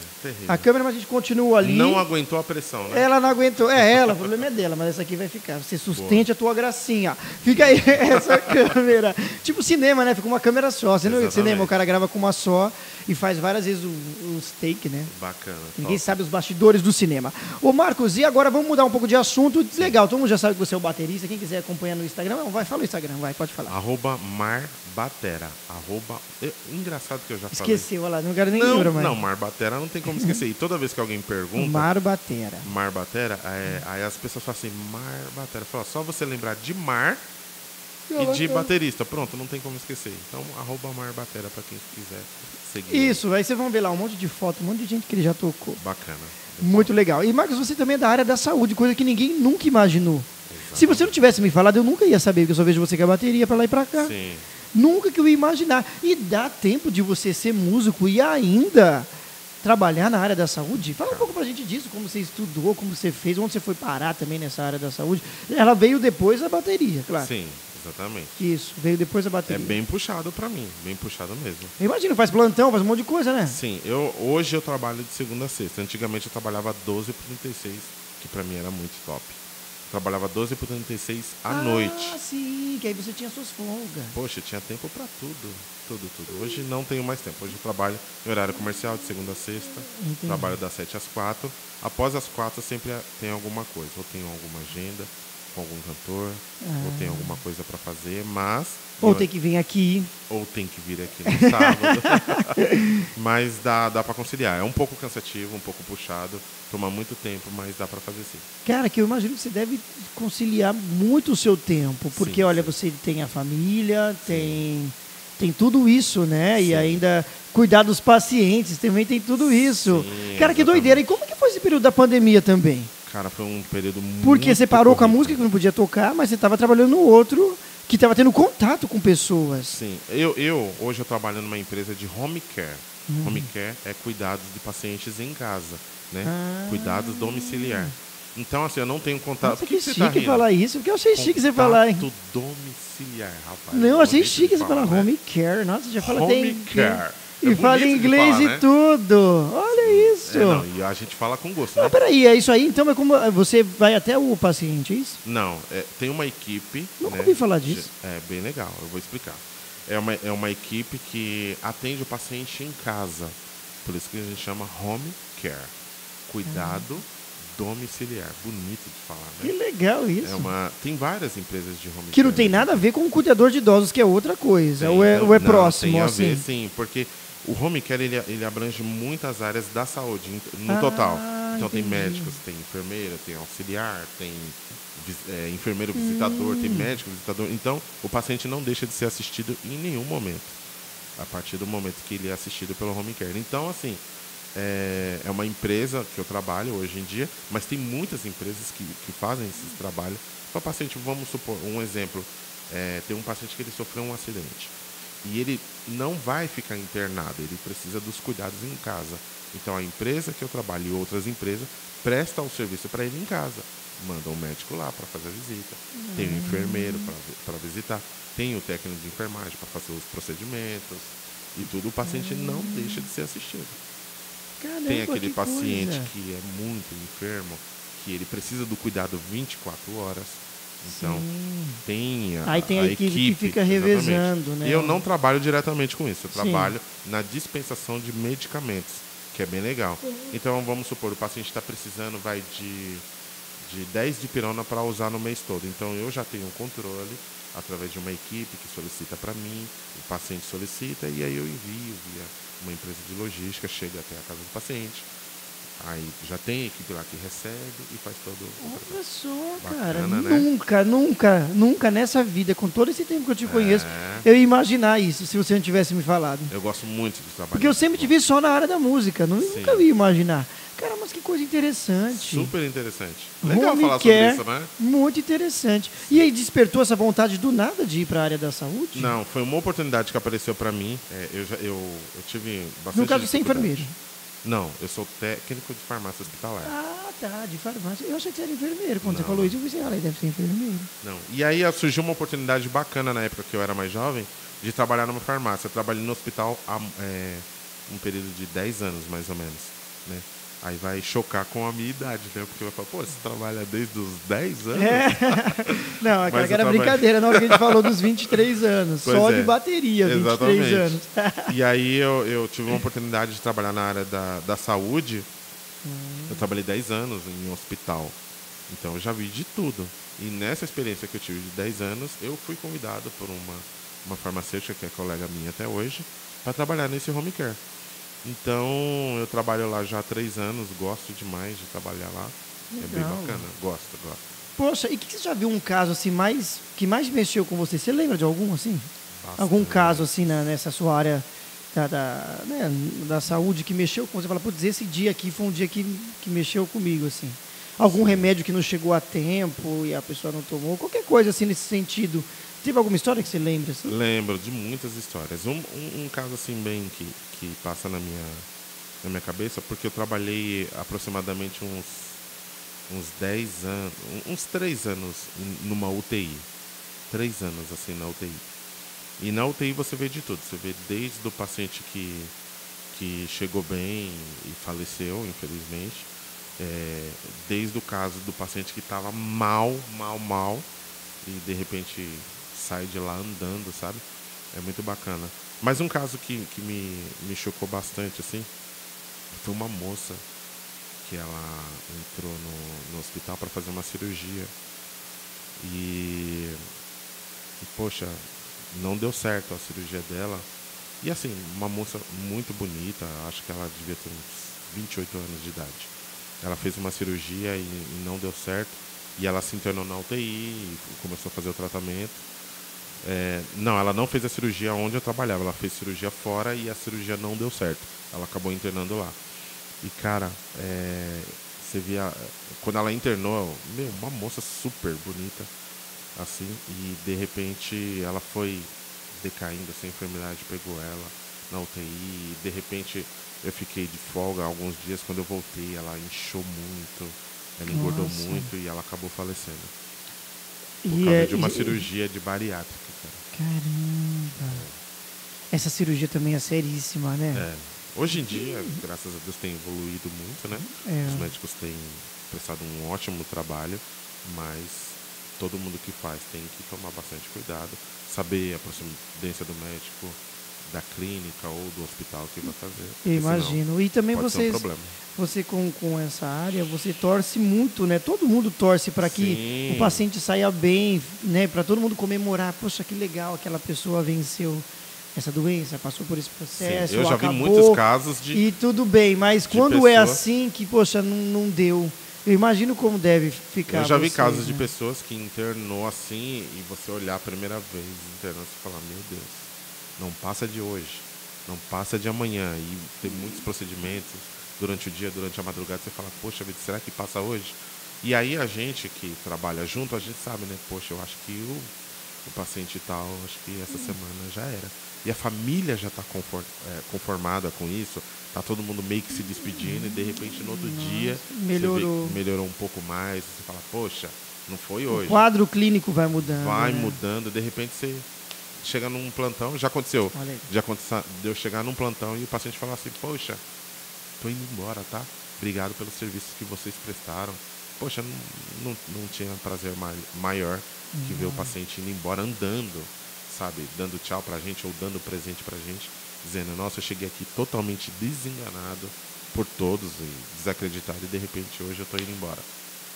a câmera, mas a gente continua ali. Não aguentou a pressão, né? Ela não aguentou. É ela, o problema é dela, mas essa aqui vai ficar. Você sustente a tua gracinha. Fica aí essa câmera. Tipo cinema, né? Fica uma câmera só. Você não vê cinema, o cara grava com uma só e faz várias vezes o- os take, né? Bacana. Ninguém top. sabe os bastidores do cinema. Ô Marcos, e agora vamos mudar um pouco de assunto. Legal, todo mundo já sabe que você é o baterista. Quem quiser acompanhar no Instagram, não, vai, fala o Instagram, vai, pode falar. Arroba Mar Batera. Arroba... Eu- engraçado que eu já falei. Esqueceu, olha lá, não quero nem Não, lembrar mais. não, Mar Batera não tem como esquecer. E toda vez que alguém pergunta... Mar Batera. Mar Batera, é, aí as pessoas falam assim, Mar Batera. Fala, só você lembrar de Mar e de baterista. Pronto, não tem como esquecer. Então, arroba Mar Batera pra quem quiser seguir. Isso, aí vocês vão ver lá um monte de foto, um monte de gente que ele já tocou. Bacana. Muito legal. E Marcos, você também é da área da saúde, coisa que ninguém nunca imaginou. Se você não tivesse me falado, eu nunca ia saber, porque eu só vejo você com a bateria pra lá e pra cá. Sim. Nunca que eu ia imaginar. E dá tempo de você ser músico e ainda trabalhar na área da saúde? Fala um pouco pra gente disso, como você estudou, como você fez, onde você foi parar também nessa área da saúde. Ela veio depois da bateria, claro. Sim, exatamente. Isso, veio depois da É bateria. bem puxado pra mim, bem puxado mesmo. Eu imagino, faz plantão, faz um monte de coisa, né? Sim, eu, hoje eu trabalho de segunda a sexta. Antigamente eu trabalhava 12 por 36, que pra mim era muito top. Trabalhava 12 por 36 à ah, noite. sim, que aí você tinha suas folgas. Poxa, eu tinha tempo pra tudo. Tudo, tudo. Hoje não tenho mais tempo. Hoje eu trabalho em horário comercial, de segunda a sexta. Entendi. Trabalho das 7 às 4. Após as 4 sempre tem alguma coisa. Ou tenho alguma agenda com algum cantor, ou tem alguma coisa pra fazer, mas. Ou eu- tem que vir aqui. ou tem que vir aqui no sábado. mas dá, dá para conciliar. É um pouco cansativo, um pouco puxado, toma muito tempo, mas dá para fazer sim. Cara, que eu imagino que você deve conciliar muito o seu tempo, porque Sim, olha, sim. você tem a família, tem tem tudo isso, né? E Sim. ainda cuidar dos pacientes, também tem tudo isso. Sim, Cara, que exatamente. doideira. E como que foi esse período da pandemia também? Cara, foi um período muito. Porque você parou com a música que não podia tocar, mas você estava trabalhando no outro que estava tendo contato com pessoas. Sim, eu, eu hoje eu trabalho numa empresa de home care. Uhum. Home care é cuidados de pacientes em casa, né? Ah. Cuidados domiciliar. Então, assim, eu não tenho contato. Nossa, Por que, você chique tá falar isso, porque eu achei chique você falar, hein? Contato domiciliar, rapaz. Não, eu achei chique você falar né? home care. Nossa, já fala Home até em- care. E É fala bonito de inglês falar, e né? tudo. Olha isso. É, não, e a gente fala com gosto, Ah, né? peraí, é isso aí? Então é como você vai até o paciente, é isso? Não, é, tem uma equipe. Nunca né, ouvi falar disso. É bem legal, eu vou explicar. É uma, é uma equipe que atende o paciente em casa. Por isso que a gente chama home care. Cuidado domiciliar. Bonito de falar, Que né? legal isso. É uma, tem várias empresas de home Que care. não tem nada a ver com o cuidador de idosos, que é outra coisa. Tem, ou é, não, ou é não, próximo, tem a assim. ver, sim, porque o home care ele, ele abrange muitas áreas da saúde no Ah, total. Então tem médicos, tem enfermeira, tem auxiliar, tem é, enfermeiro visitador, Hum. tem médico visitador. Então o paciente não deixa de ser assistido em nenhum momento, a partir do momento que ele é assistido pelo home care. Então assim é, é uma empresa que eu trabalho hoje em dia, mas tem muitas empresas que, que fazem esses trabalhos para paciente. Vamos supor um exemplo: é, tem um paciente que ele sofreu um acidente e ele não vai ficar internado, ele precisa dos cuidados em casa. Então a empresa que eu trabalho e outras empresas prestam o serviço para ele em casa. Manda um médico lá para fazer a visita, tem um enfermeiro para visitar, tem o técnico de enfermagem para fazer os procedimentos e tudo. O paciente não deixa de ser assistido. Caramba, Tem aquele que paciente coisa. que é muito enfermo, que ele precisa do cuidado 24 horas. Então, Sim. tem a, Aí tem a equipe que fica revezando, né? E eu não trabalho diretamente com isso, eu Sim. trabalho na dispensação de medicamentos, que é bem legal. Então, vamos supor, o paciente está precisando vai de, de 10 de pirona para usar no mês todo. Então, eu já tenho um controle através de uma equipe que solicita para mim, o paciente solicita e aí eu envio via uma empresa de logística, chega até a casa do paciente. Aí já tem equipe lá que recebe e faz todo o Olha só, Bacana, cara. né? Nunca, nunca, nunca nessa vida, com todo esse tempo que eu te conheço, É. eu ia imaginar isso se você não tivesse me falado. Eu gosto muito de trabalhar. Porque eu sempre te vi só na área da música, não, Sim. nunca ia imaginar. Cara, mas que coisa interessante. Super interessante. Legal Home falar sobre care, isso, né? Muito interessante. E aí despertou essa vontade do nada de ir para a área da saúde? Não, foi uma oportunidade que apareceu pra mim. É, eu, já, eu, eu tive bastante. No caso, dificuldade. enfermeiro. Não, eu sou técnico de farmácia hospitalar. Ah, tá, de farmácia. Eu achei que você era enfermeiro. Quando você Não. falou isso, eu pensei, ah, ele deve ser enfermeiro. Não. E aí surgiu uma oportunidade bacana na época que eu era mais jovem de trabalhar numa farmácia. Eu trabalhei no hospital há é, um período de 10 anos, mais ou menos. Né? Aí vai chocar com a minha idade, né? Porque vai falar, pô, você trabalha desde os 10 anos? É. Não, aquela que era trabalho- brincadeira na hora que a gente falou dos 23 anos. Pois só é. de bateria, 23 Exatamente. anos. E aí eu, eu tive uma oportunidade de trabalhar na área da, da saúde. Hum. Eu trabalhei 10 anos em um hospital. Então eu já vi de tudo. E nessa experiência que eu tive de 10 anos, eu fui convidado por uma, uma farmacêutica que é colega minha até hoje, para trabalhar nesse home care. Então eu trabalho lá já há 3 anos, gosto demais de trabalhar lá. É bem Legal. bacana, gosto, gosto. Poxa, e que você já viu um caso assim mais que mais mexeu com você? Você lembra de algum assim? Algum Bastante. caso assim na- nessa sua área da, da, né, da saúde que mexeu com você? Fala, putz, esse dia aqui foi um dia que, que mexeu comigo, assim. Algum remédio que não chegou a tempo e a pessoa não tomou? Qualquer coisa assim nesse sentido. Teve alguma história que você lembra? Assim? Lembro de muitas histórias. Um, um, um caso assim bem que, que passa na minha, na minha cabeça, porque eu trabalhei aproximadamente uns, uns 10 anos, uns 3 anos numa UTI. 3 anos assim na UTI. E na UTI você vê de tudo. Você vê desde o paciente que, que chegou bem e faleceu, infelizmente. É, desde o caso do paciente que estava mal, mal, mal, e de repente sai de lá andando, sabe? É muito bacana. Mas um caso que, que me, me chocou bastante, assim, foi uma moça que ela entrou no, no hospital para fazer uma cirurgia. E, e, poxa, não deu certo a cirurgia dela. E assim, uma moça muito bonita, acho que ela devia ter uns 28 anos de idade. Ela fez uma cirurgia e, e não deu certo. E ela se internou na UTI começou a fazer o tratamento. É, não, ela não fez a cirurgia onde eu trabalhava. Ela fez cirurgia fora e a cirurgia não deu certo. Ela acabou internando lá. E, cara, é, você via. Quando ela internou, meu, uma moça super bonita, assim, e de repente ela foi decaindo, a enfermidade pegou ela na UTI, e de repente eu fiquei de folga alguns dias, quando eu voltei ela inchou muito, ela engordou Nossa. muito e ela acabou falecendo. Por E causa é- de uma e- cirurgia de bariátrica. Caramba. Essa cirurgia também é seríssima, né? É. Hoje em dia, graças a Deus, tem evoluído muito, né? É. Os médicos têm prestado um ótimo trabalho, mas todo mundo que faz tem que tomar bastante cuidado, saber a procedência do médico, da clínica ou do hospital que vai fazer. Eu imagino. E também vocês, um você com, com essa área, você torce muito, né? Todo mundo torce para que Sim. o paciente saia bem, né? Para todo mundo comemorar. Poxa, que legal, aquela pessoa venceu essa doença, passou por esse Sim, processo, eu já acabou, vi muitos casos de E tudo bem, mas quando é pessoa- assim que, poxa, não, não deu. Eu imagino como deve ficar. Eu já vi vocês, casos de né? pessoas que internou assim e você olhar a primeira vez internando e falar, meu Deus, não passa de hoje, não passa de amanhã. E tem muitos procedimentos durante o dia, durante a madrugada, você fala, poxa vida, será que passa hoje? E aí a gente que trabalha junto, a gente sabe, né? Poxa, eu acho que o, o paciente tal, acho que essa semana já era. E a família já está conformada com isso, tá todo mundo meio que se despedindo e de repente no outro dia você vê melhorou. melhorou um pouco mais, você fala, poxa, não foi O hoje. quadro clínico vai mudando. Vai né? mudando, de repente você chega num plantão, já aconteceu. Já aconteceu de eu chegar num plantão e o paciente falar assim, poxa, tô indo embora, tá? Obrigado pelos serviços que vocês prestaram. Poxa, não, não, não tinha prazer mai- maior que ver o paciente indo embora andando, sabe? Dando tchau pra gente ou dando presente pra gente, dizendo, nossa, eu cheguei aqui totalmente desenganado por todos e desacreditado e de repente hoje eu tô indo embora.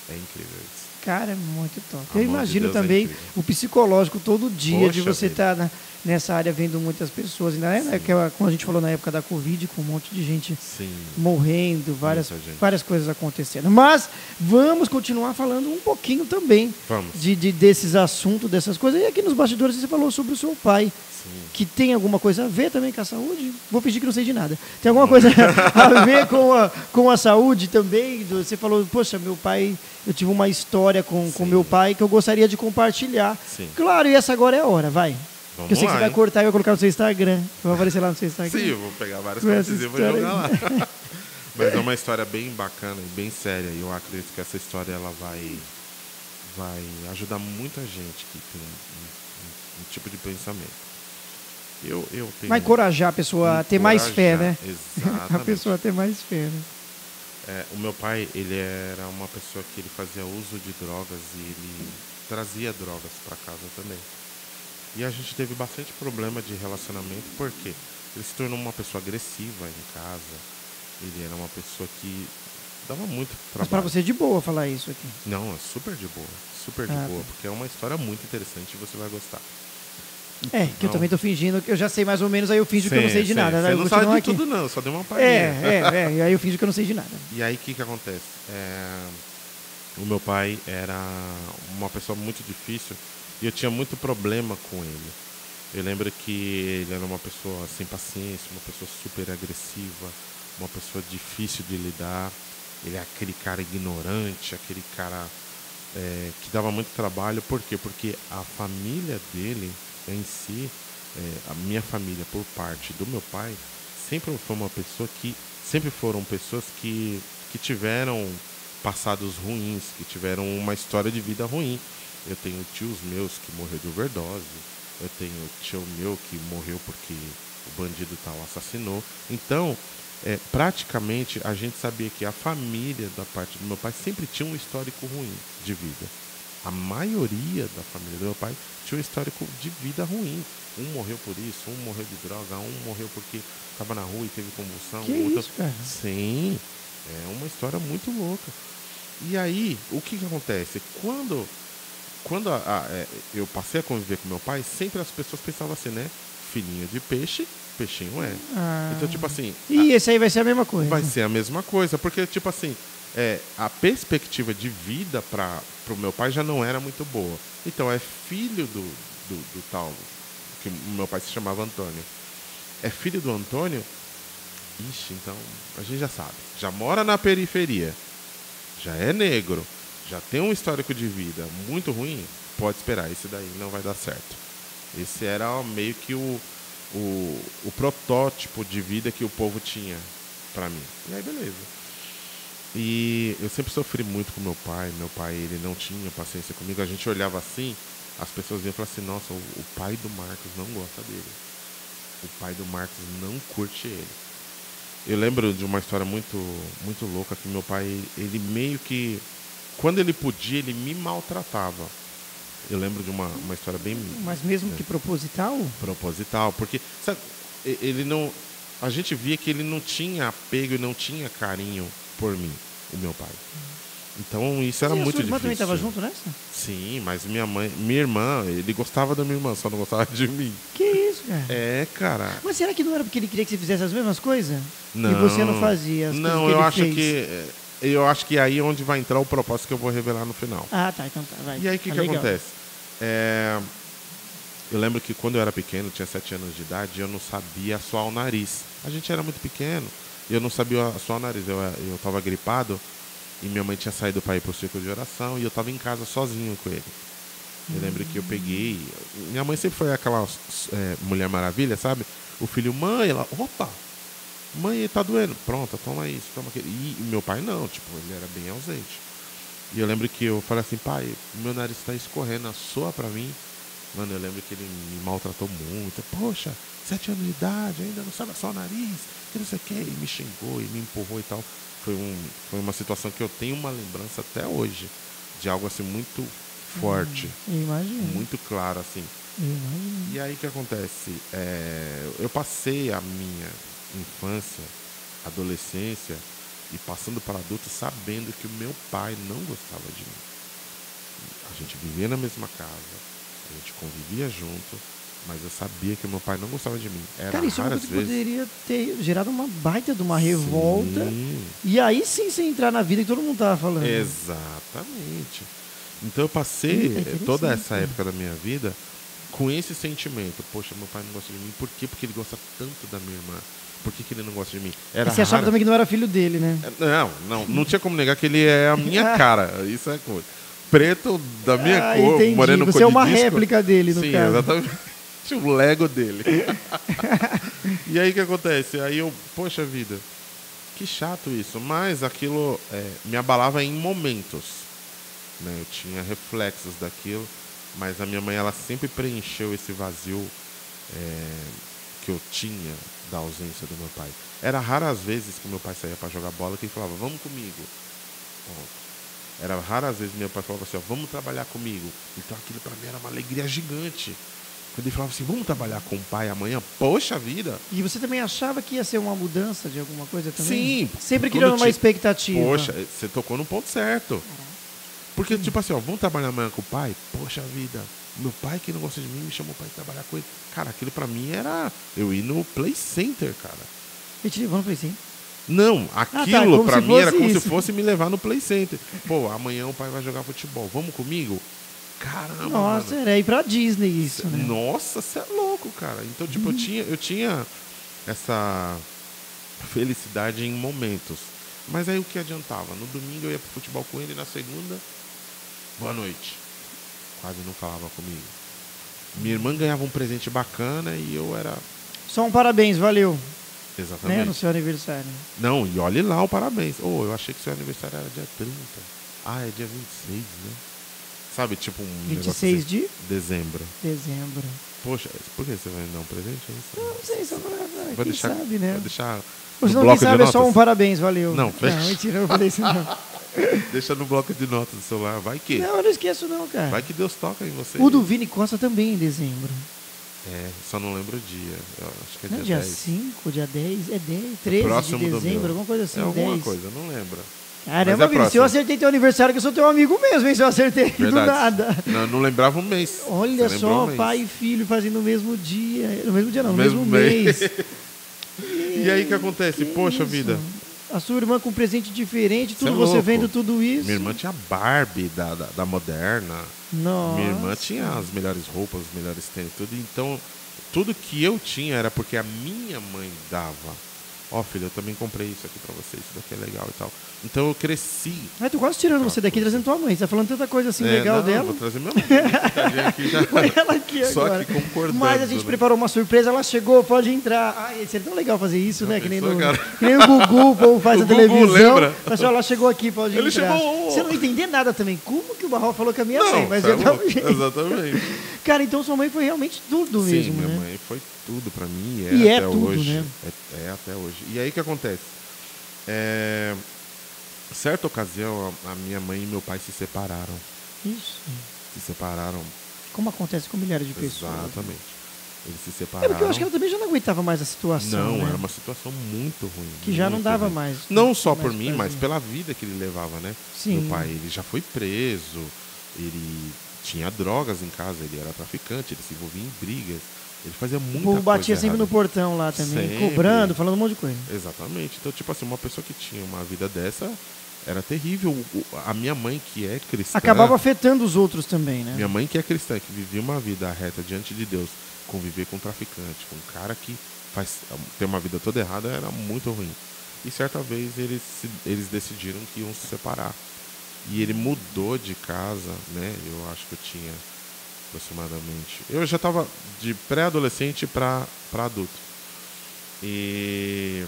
É incrível isso. Cara, é muito top. A Eu de imagino Deus é também incrível. o psicológico todo dia de Poxa você vida. estar nessa área vendo muitas pessoas. Ainda é naquela, como a gente falou na época da Covid, com um monte de gente Sim. morrendo, várias, gente. várias coisas acontecendo. Mas vamos continuar falando um pouquinho também de, de- desses assuntos, dessas coisas. E aqui nos bastidores você falou sobre o seu pai, Sim. que tem alguma coisa a ver também com a saúde? Vou fingir que não sei de nada. Tem alguma coisa a ver com a, com a saúde também? Do- Você falou, poxa, meu pai, eu tive uma história com, com meu pai que eu gostaria de compartilhar. Sim. Claro, e essa agora é a hora, vai. Vamos que eu sei que lá, você vai hein? cortar e vai colocar no seu Instagram. Vai aparecer lá no seu Instagram. Sim, eu vou pegar várias partes e vou jogar lá. Mas é uma história bem bacana e bem séria. E eu acredito que essa história ela vai, vai ajudar muita gente que tem um, um- um tipo de pensamento. Eu, eu tenho. Vai encorajar a pessoa a ter mais fé, né? Exatamente. A pessoa a ter mais fé, né? É, o meu pai, ele era uma pessoa que ele fazia uso de drogas e ele trazia drogas para casa também. E a gente teve bastante problema de relacionamento, porque ele se tornou uma pessoa agressiva em casa. Ele era uma pessoa que dava muito Mas trabalho. para você é de boa falar isso aqui. Não, é super de boa, super de Ah, boa, tá. porque é uma história muito interessante e você vai gostar. É, que eu Não. também tô fingindo, que eu já sei mais ou menos, aí eu finjo que eu não sei de Sim, nada. sim. né? Você Eu não sabe de aqui. tudo não, só deu uma palhinha. É, é, é, e aí eu finjo que eu não sei de nada. E aí o que que acontece? É, o meu pai era uma pessoa muito difícil e eu tinha muito problema com ele. Eu lembro que ele era uma pessoa sem paciência, uma pessoa super agressiva, uma pessoa difícil de lidar. Ele é aquele cara ignorante, aquele cara é, que dava muito trabalho. Por quê? Porque a família dele em si, é, a minha família por parte do meu pai, sempre foi uma pessoa que sempre foram pessoas que, que tiveram passados ruins, que tiveram uma história de vida ruim. Eu tenho tios meus que morreram de overdose, eu tenho tio meu que morreu porque o bandido tal assassinou. Então, é, praticamente a gente sabia que a família da parte do meu pai sempre tinha um histórico ruim de vida. A maioria da família do meu pai tinha um histórico de vida ruim. Um morreu por isso, um morreu de droga, um morreu porque estava na rua e teve convulsão. Que outro... isso, cara? Sim, é uma história muito louca. E aí, o que, que acontece? Quando, quando a- a- é, eu passei a conviver com meu pai, sempre as pessoas pensavam assim, né? Filhinho de peixe, peixinho é. Ah. Então, tipo assim, E esse aí vai ser a mesma coisa. vai ser a mesma coisa, porque tipo assim, é, a perspectiva de vida para o meu pai já não era muito boa. Então é filho do, do, do tal, que meu pai se chamava Antônio. É filho do Antônio, ixi, então a gente já sabe. Já mora na periferia, já é negro, já tem um histórico de vida muito ruim, pode esperar, esse daí não vai dar certo. Esse era meio que o, o, o protótipo de vida que o povo tinha pra mim. E aí, beleza. E eu sempre sofri muito com meu pai. Meu pai, ele não tinha paciência comigo. A gente olhava assim, as pessoas iam falar assim: nossa, o, o pai do Marcos não gosta dele. O pai do Marcos não curte ele. Eu lembro de uma história muito, muito louca que meu pai, ele meio que, quando ele podia, ele me maltratava. Eu lembro de uma, uma história bem Mas mesmo É. que proposital, proposital, porque sabe, ele não, a gente via que ele não tinha apego e não tinha carinho por mim, o meu pai. Então isso era Sim, muito sua irmã difícil. também estava junto nessa? Sim, mas minha mãe, minha irmã, ele gostava da minha irmã, só não gostava de mim. Que isso, cara? É, cara. Mas será que não era porque ele queria que você fizesse as mesmas coisas? Não. E você não fazia as Não, coisas que eu acho fez? que é, eu acho que aí é onde vai entrar o propósito que eu vou revelar no final. Ah, tá, então tá, vai. E aí o que, Tá que legal. acontece? É, eu lembro que quando eu era pequeno, tinha sete anos de idade, eu não sabia assoar o nariz. A gente era muito pequeno eu não sabia assoar o nariz. Eu, eu tava gripado e minha mãe tinha saído para ir pro círculo de oração e eu tava em casa sozinho com ele. Eu lembro que eu peguei. Minha mãe sempre foi aquela é, Mulher Maravilha, sabe? O filho, mãe, ela, opa, mãe, tá doendo. Pronto, toma isso, toma aquilo. E, meu pai não, tipo, ele era bem ausente. E eu lembro que eu falei assim, pai, meu nariz está escorrendo, soa pra mim. Mano, eu lembro que ele me maltratou muito. Poxa, sete anos de idade, ainda não sabe só o nariz, que não sei o que. E me xingou e me empurrou e tal. Foi, um, foi uma situação que eu tenho uma lembrança até hoje de algo assim muito forte, Eu imagino. muito claro assim. eu imagino. E aí o que acontece? É, eu passei a minha infância, adolescência e passando para adulto sabendo que o meu pai não gostava de mim. A gente vivia na mesma casa, a gente convivia junto, mas eu sabia que meu pai não gostava de mim. Era Cara, isso é uma coisa que vezes. poderia ter gerado uma baita de uma revolta. Sim, E aí sim você entrar na vida que todo mundo tava falando. exatamente. Então eu passei É interessante, toda essa né? época da minha vida com esse sentimento. Poxa, meu pai não gosta de mim. Por quê? Porque ele gosta tanto da minha irmã. Por que, que ele não gosta de mim? Era e você achava raro- também que não era filho dele, né? É, Não, não, não tinha como negar que ele é a minha cara. Isso é coisa. Preto da minha Ah, cor, entendi. moreno Você é uma réplica dele, no Sim, caso. exatamente. O Lego dele. e aí o que acontece? Aí eu, poxa vida, que chato isso. Mas aquilo é, me abalava em momentos. Né? Eu tinha reflexos daquilo, mas a minha mãe ela sempre preencheu esse vazio é, que eu tinha da ausência do meu pai. Era raras vezes que meu pai saía para jogar bola que ele falava, vamos comigo. Ponto. Era raras vezes meu pai falava assim, ó, vamos trabalhar comigo. Então aquilo para mim era uma alegria gigante. Quando ele falava assim, vamos trabalhar com o pai amanhã, poxa vida. E você também achava que ia ser uma mudança de alguma coisa também? Sim. Sempre criando uma ti- expectativa. Poxa, você tocou no ponto certo. Porque, tipo assim, ó, vamos trabalhar amanhã com o pai? Poxa vida, meu pai que não gosta de mim me chamou para trabalhar com ele. Cara, aquilo pra mim era eu ir no Play Center, cara. E te levando pra assim. Não, tá, aquilo como pra se mim era como isso. se fosse me levar no Play Center. Pô, amanhã o pai vai jogar futebol, vamos comigo? Caramba, Nossa, mano. era ir pra Disney isso, né? Nossa, você é louco, cara. Então, tipo, eu, tinha, eu tinha essa felicidade em momentos. Mas aí o que adiantava? No domingo eu ia pro futebol com ele, na segunda, boa noite. Quase não falava comigo. Minha irmã ganhava um presente bacana e eu era. Só um parabéns, valeu. Exatamente. Né, no seu aniversário. Não, e olhe lá o parabéns. Oh, eu achei que seu aniversário era dia 30. Ah, é dia 26, né? Sabe, tipo um. negócio 26 assim, de dezembro. dezembro. Poxa, por que você vai me dar um presente? Não, não sei, só pra, Vai quem deixar, sabe, né? vai deixar senão, quem bloco de sabe é só um parabéns, valeu. Não, fecha. Não, mentira, eu não falei isso não. Deixa no bloco de notas do celular. Vai que. Não, eu não esqueço não, cara. Vai que Deus toca em você. O do Vini Costa também em dezembro. É, só não lembro o dia. Eu acho que é Não é dia, dia 10. 5, dia 10, é 10, 13 próximo de do dezembro, alguma coisa assim, é alguma 10. coisa, não lembro. Caramba, Mas é se eu acertei teu aniversário, que eu sou teu amigo mesmo, hein? Se eu acertei do Verdade. nada. Não, não lembrava o mês. Olha Você só, o mês. pai e filho fazem no mesmo dia. No mesmo dia não, no Mesmo mesmo, mês. mês. E aí o que acontece? Que Poxa isso? vida. A sua irmã com um presente diferente, tudo é você vendo tudo isso. Minha irmã tinha Barbie da, da, da moderna. Nossa. Minha irmã tinha as melhores roupas, os melhores tênis, tudo. Então, tudo que eu tinha era porque a minha mãe dava. Ó, filho, eu também comprei isso aqui pra você, isso daqui é legal e tal. Então eu cresci. Ai, tô quase tirando você daqui, trazendo tua mãe. Você tá falando tanta coisa assim É, legal não, dela. Vou trazer minha mãe. Tadinha aqui já. Ela aqui Só agora. que concordando, Mas a gente né? preparou uma surpresa, ela chegou, pode entrar. Ai, seria tão legal fazer isso, Já né? Que nem, no, que nem o Gugu, o povo faz O a Gugu, televisão. lembra? Mas ela chegou aqui, pode Ele entrar. chegou- Você não entender nada também. Como que o Barral falou que a minha Não, mãe? Mas tá eu tava... louco. Exatamente. Cara, então sua mãe foi realmente tudo Sim, mesmo, minha né? mãe foi tudo pra mim e é E é até tudo, hoje. né? É, é até hoje. E aí o que acontece? É, certa ocasião, a, minha mãe e meu pai se separaram. Isso. Se separaram Como acontece com milhares de pessoas. exatamente. Eles se É separaram. porque eu acho que ela também já não aguentava mais a situação. Não, né? era uma situação muito ruim. Que já não muito dava ruim. mais. Não só mais por mim, mas prazer. pela vida que ele levava, né? Sim. Meu pai, ele já foi preso, ele tinha drogas em casa, ele era traficante, ele se envolvia em brigas, ele fazia O muita povo batia coisa sempre no errada. portão lá também, Sempre. cobrando, falando um monte de coisa. Exatamente. Então, tipo assim, uma pessoa que tinha uma vida dessa era terrível. O- A minha mãe, que é cristã. Acabava afetando os outros também, né? Minha mãe, que é cristã, que vivia uma vida reta diante de Deus, conviver com um traficante, com um cara que faz, tem uma vida toda errada, era muito ruim. E certa vez eles, eles decidiram que iam se separar. E ele mudou de casa, né? Eu acho que eu tinha aproximadamente. Eu já estava de pré-adolescente para adulto. E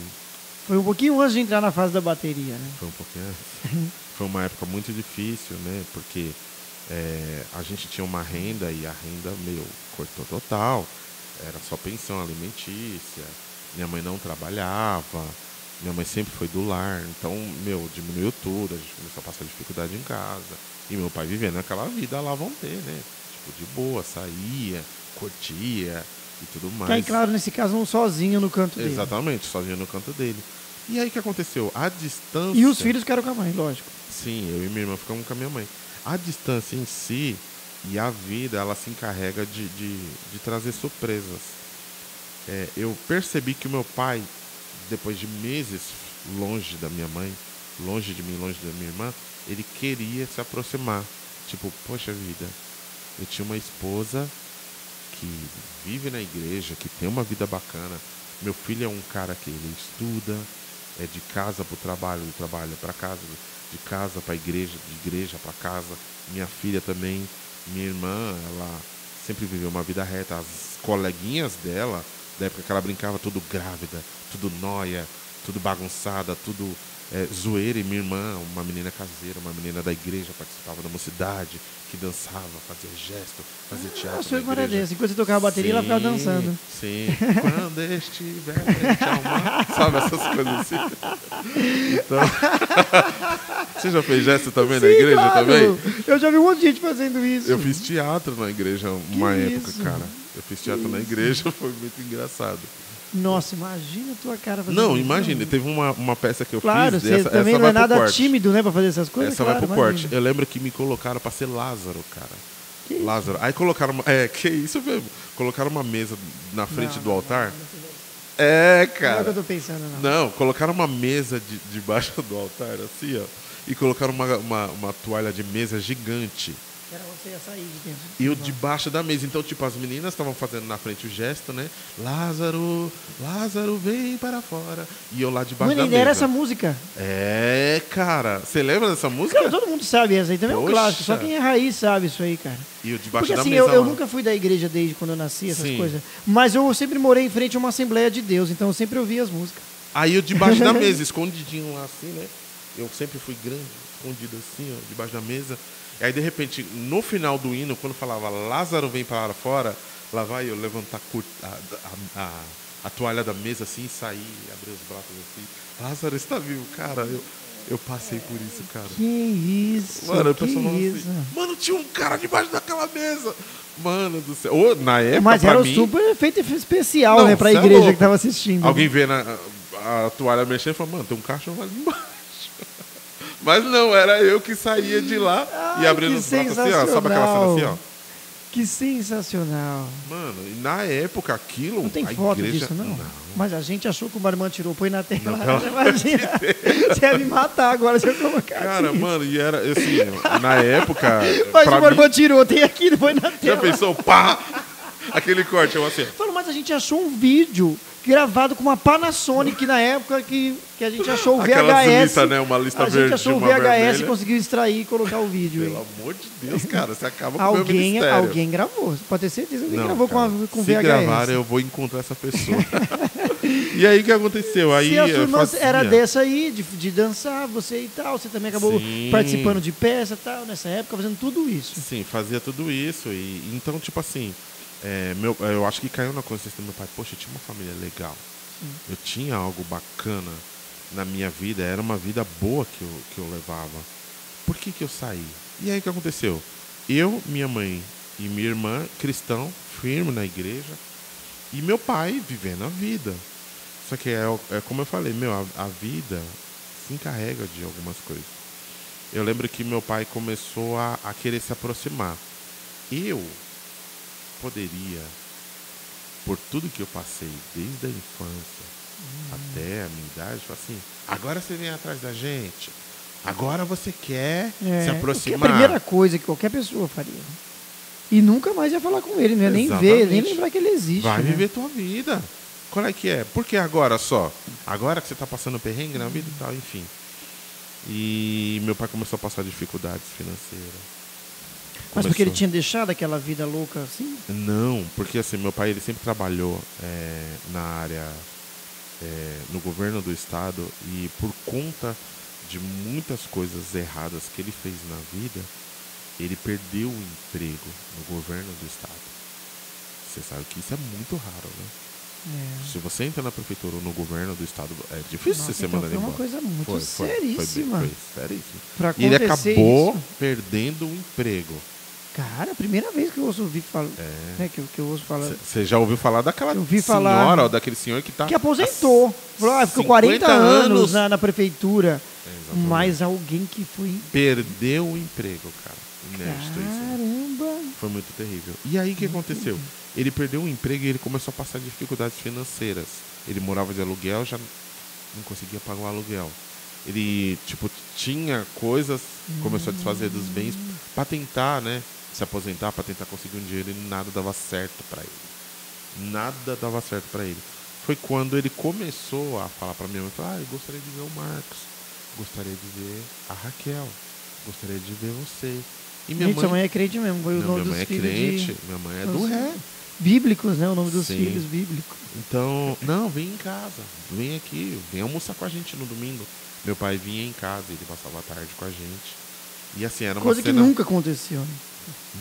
Foi um pouquinho antes de entrar na fase da bateria, né? foi um pouquinho antes. Foi uma época muito difícil, né? Porque é, a gente tinha uma renda e a renda, meu, cortou total. Era só pensão alimentícia. Minha mãe não trabalhava. Minha mãe sempre foi do lar. Então, meu, diminuiu tudo. A gente começou a passar dificuldade em casa. E meu pai vivendo aquela vida lá vão ter, né? Tipo, de boa, saía, curtia e tudo mais. Que aí, claro, nesse caso, um sozinho no canto dele. Exatamente, sozinho no canto dele. E aí o que aconteceu? A distância. E os filhos ficaram com a mãe, lógico. Sim, eu e minha irmã ficamos com a minha mãe. a distância em si e a vida, ela se encarrega de, de, de trazer surpresas. É, eu percebi que o meu pai, depois de meses longe da minha mãe, longe de mim, longe da minha irmã, ele queria se aproximar. Tipo, poxa vida, eu tinha uma esposa que vive na igreja, que tem uma vida bacana. Meu filho é um cara que ele estuda, é de casa para o trabalho, do trabalho para casa, de casa para a igreja, de igreja para casa. Minha filha também, minha irmã, ela sempre viveu uma vida reta. As coleguinhas dela, da época que ela brincava, tudo grávida, tudo noia, tudo bagunçada, tudo é, zoeira. E minha irmã, uma menina caseira, uma menina da igreja, participava da mocidade, que dançava, fazia gesto, fazia teatro. Ah, sua na irmã era desse. Enquanto você tocava bateria, ela ficava Sim, dançando. Sim. Quando estiver frente ao mar. Sabe essas coisas assim? Então. Você já fez gesto também na Sim, igreja claro. também? Eu já vi um monte de gente fazendo isso. Eu fiz teatro na igreja uma época, isso? cara. Eu fiz teatro na igreja, foi muito engraçado. Nossa, imagina a tua cara fazendo Não, isso. imagina, teve uma, uma peça que eu Claro, fiz. você essa, também essa não é nada corte. tímido, né, pra fazer essas coisas. Essa claro, vai pro imagina. corte. Eu lembro que me colocaram pra ser Lázaro, cara. Que? Lázaro. Aí colocaram uma. É, que isso mesmo. Colocaram uma mesa na frente Não, do altar. não, não. É, Não é o cara. que eu tô pensando, não. Não, colocaram uma mesa de, debaixo do altar, assim, ó. E colocaram uma, uma, uma toalha de mesa gigante. Era você ia sair de dentro. E eu debaixo da mesa. Então, tipo, as meninas estavam fazendo na frente o gesto, né? Lázaro, Lázaro, vem para fora. E eu lá debaixo Mano, da mesa. era essa música. É, cara. Você lembra dessa música? Cara, todo mundo sabe essa aí também é um Poxa. clássico. Só quem é raiz sabe isso aí, cara. E eu debaixo Porque da assim, mesa. eu, eu nunca fui da igreja desde quando eu nasci, essas Sim. coisas. Mas eu sempre morei em frente a uma Assembleia de Deus, então eu sempre ouvia as músicas. Aí eu debaixo da mesa, escondidinho lá assim, né? Eu sempre fui grande, escondido assim, ó, debaixo da mesa. E aí, de repente, no final do hino, quando falava Lázaro vem para fora, lá vai eu levantar a, a, a, a toalha da mesa assim, sair, abrir os braços assim. Lázaro está vivo, cara. Eu, eu passei por isso, cara. Que isso, Mano, que falava isso. assim, mano, tinha um cara debaixo daquela mesa. Mano do céu. Na época, Mas era o mim, super efeito especial, Não, né, pra cê é igreja louco. que tava assistindo. Alguém vê na, a, a toalha mexendo e fala, mano, tem um cachorro ali embaixo. Mas não, era eu que saía de lá e Ai, abrindo que os braços assim, ó. Sabe aquela cena assim, ó? Que sensacional. Mano, e na época aquilo. Não tem foto igreja, disso, não? Não. Mas a gente achou que o Barman tirou, põe na tela. Não, Imagina. Você ia me matar agora se eu colocar. Cara, aqui. mano, e era assim, na época. Mas o Barman mim, tirou, tem aqui, põe na já tela. pensou, pá! Aquele corte, eu assim. Falou, mas a gente achou um vídeo gravado com uma Panasonic na época que, que a gente achou o VHS. lista, né? Uma lista a gente verde, achou o VHS e conseguiu extrair e colocar o vídeo. Pelo aí. amor de Deus, cara, você acaba com o Alguém, ministério. alguém gravou. Pode ter certeza que alguém Não, gravou cara, com, a, com se VHS. gravar, eu vou encontrar essa pessoa. e aí, o que aconteceu? Aí Se a sua irmã era dessa aí, de, de dançar, você e tal, você também acabou Sim. participando de peça e tal, nessa época, fazendo tudo isso. Sim, fazia tudo isso. E então, tipo assim, é, meu, eu acho que caiu na consciência do meu pai, poxa, eu tinha uma família legal. Eu tinha algo bacana na minha vida, era uma vida boa que eu, que eu levava. Por que, que eu saí? E aí o que aconteceu? Eu, minha mãe e minha irmã, cristão, firme na igreja, e meu pai vivendo a vida. Só que é, é como eu falei, meu, a, a vida se encarrega de algumas coisas. Eu lembro que meu pai começou a, a querer se aproximar. Eu poderia, por tudo que eu passei, desde a infância até a minha idade, falar assim: agora você vem atrás da gente, agora você quer É, se que é a aproximar. primeira coisa que qualquer pessoa faria. E nunca mais ia falar com ele, não ia nem ver, nem lembrar que ele existe. Vai né? viver tua vida. Qual é que é? Por que agora só? Agora que você está passando perrengue na vida e tal, enfim. E meu pai começou a passar dificuldades financeiras. Mas porque ele tinha deixado aquela vida louca assim? Não, porque assim, meu pai ele sempre trabalhou é, na área, é, no governo do estado e por conta de muitas coisas erradas que ele fez na vida, ele perdeu o emprego no governo do estado. Você sabe que isso é muito raro, né? É. Se você entra na prefeitura ou no governo do estado, é difícil Nossa, você ser então mandado foi uma embora. coisa muito Foi, foi, seríssima. Foi, foi seríssimo. Pra E ele acabou isso. perdendo o emprego. Cara, a primeira vez que eu ouço ouvir falar. É. Né, que, eu- que eu ouço falar. Você já ouviu falar daquela senhora, falar- ó, daquele senhor que tá. Que aposentou. Falou, ah, ficou 50 40 anos anos. na, na prefeitura. É. Mas alguém que foi. Perdeu o emprego, cara. Inédito isso. Caramba. Foi muito terrível. E aí o que aconteceu? Ele perdeu o emprego e ele começou a passar dificuldades financeiras. Ele morava de aluguel, já não conseguia pagar o aluguel. Ele, tipo, tinha coisas, começou a desfazer dos bens para tentar, né, se aposentar, para tentar conseguir um dinheiro e nada dava certo para ele. Nada dava certo para ele. Foi quando ele começou a falar para minha mãe, falar, ah, eu gostaria de ver o Marcos, gostaria de ver a Raquel, gostaria de ver você. E minha Gente, mãe, mãe é crente mesmo. Foi o não, minha mãe é crente, de... minha mãe é do ré. Bíblicos, né? O nome dos Sim. filhos bíblicos. Então, não, vem em casa, vem aqui, vem almoçar com a gente no domingo. Meu pai vinha em casa, ele passava a tarde com a gente. E assim, era uma Coisa que cena... nunca aconteceu. né?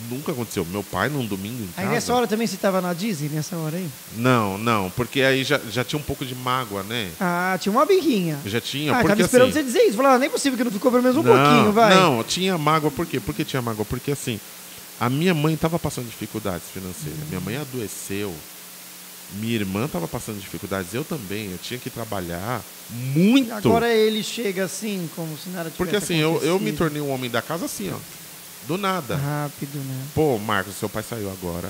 Nunca aconteceu. Meu pai num domingo em Aí casa... nessa hora também você tava na Disney, nessa hora aí? Não, não, porque aí já, já tinha um pouco de mágoa, né? Ah, tinha uma birrinha. Já tinha, Ah, porque tava esperando assim... você dizer isso. Falava, ah, nem possível que não ficou pelo menos um não, pouquinho, vai. Não, tinha mágoa, por quê? Por que tinha mágoa? Porque assim, a minha mãe estava passando dificuldades financeiras. Minha mãe adoeceu. Minha irmã estava passando dificuldades, eu também. Eu tinha que trabalhar muito. Agora ele chega assim, como se nada tivesse Porque assim, eu, eu me tornei um homem da casa assim, ó. Do nada. Rápido, né? Pô, Marcos, seu pai saiu agora.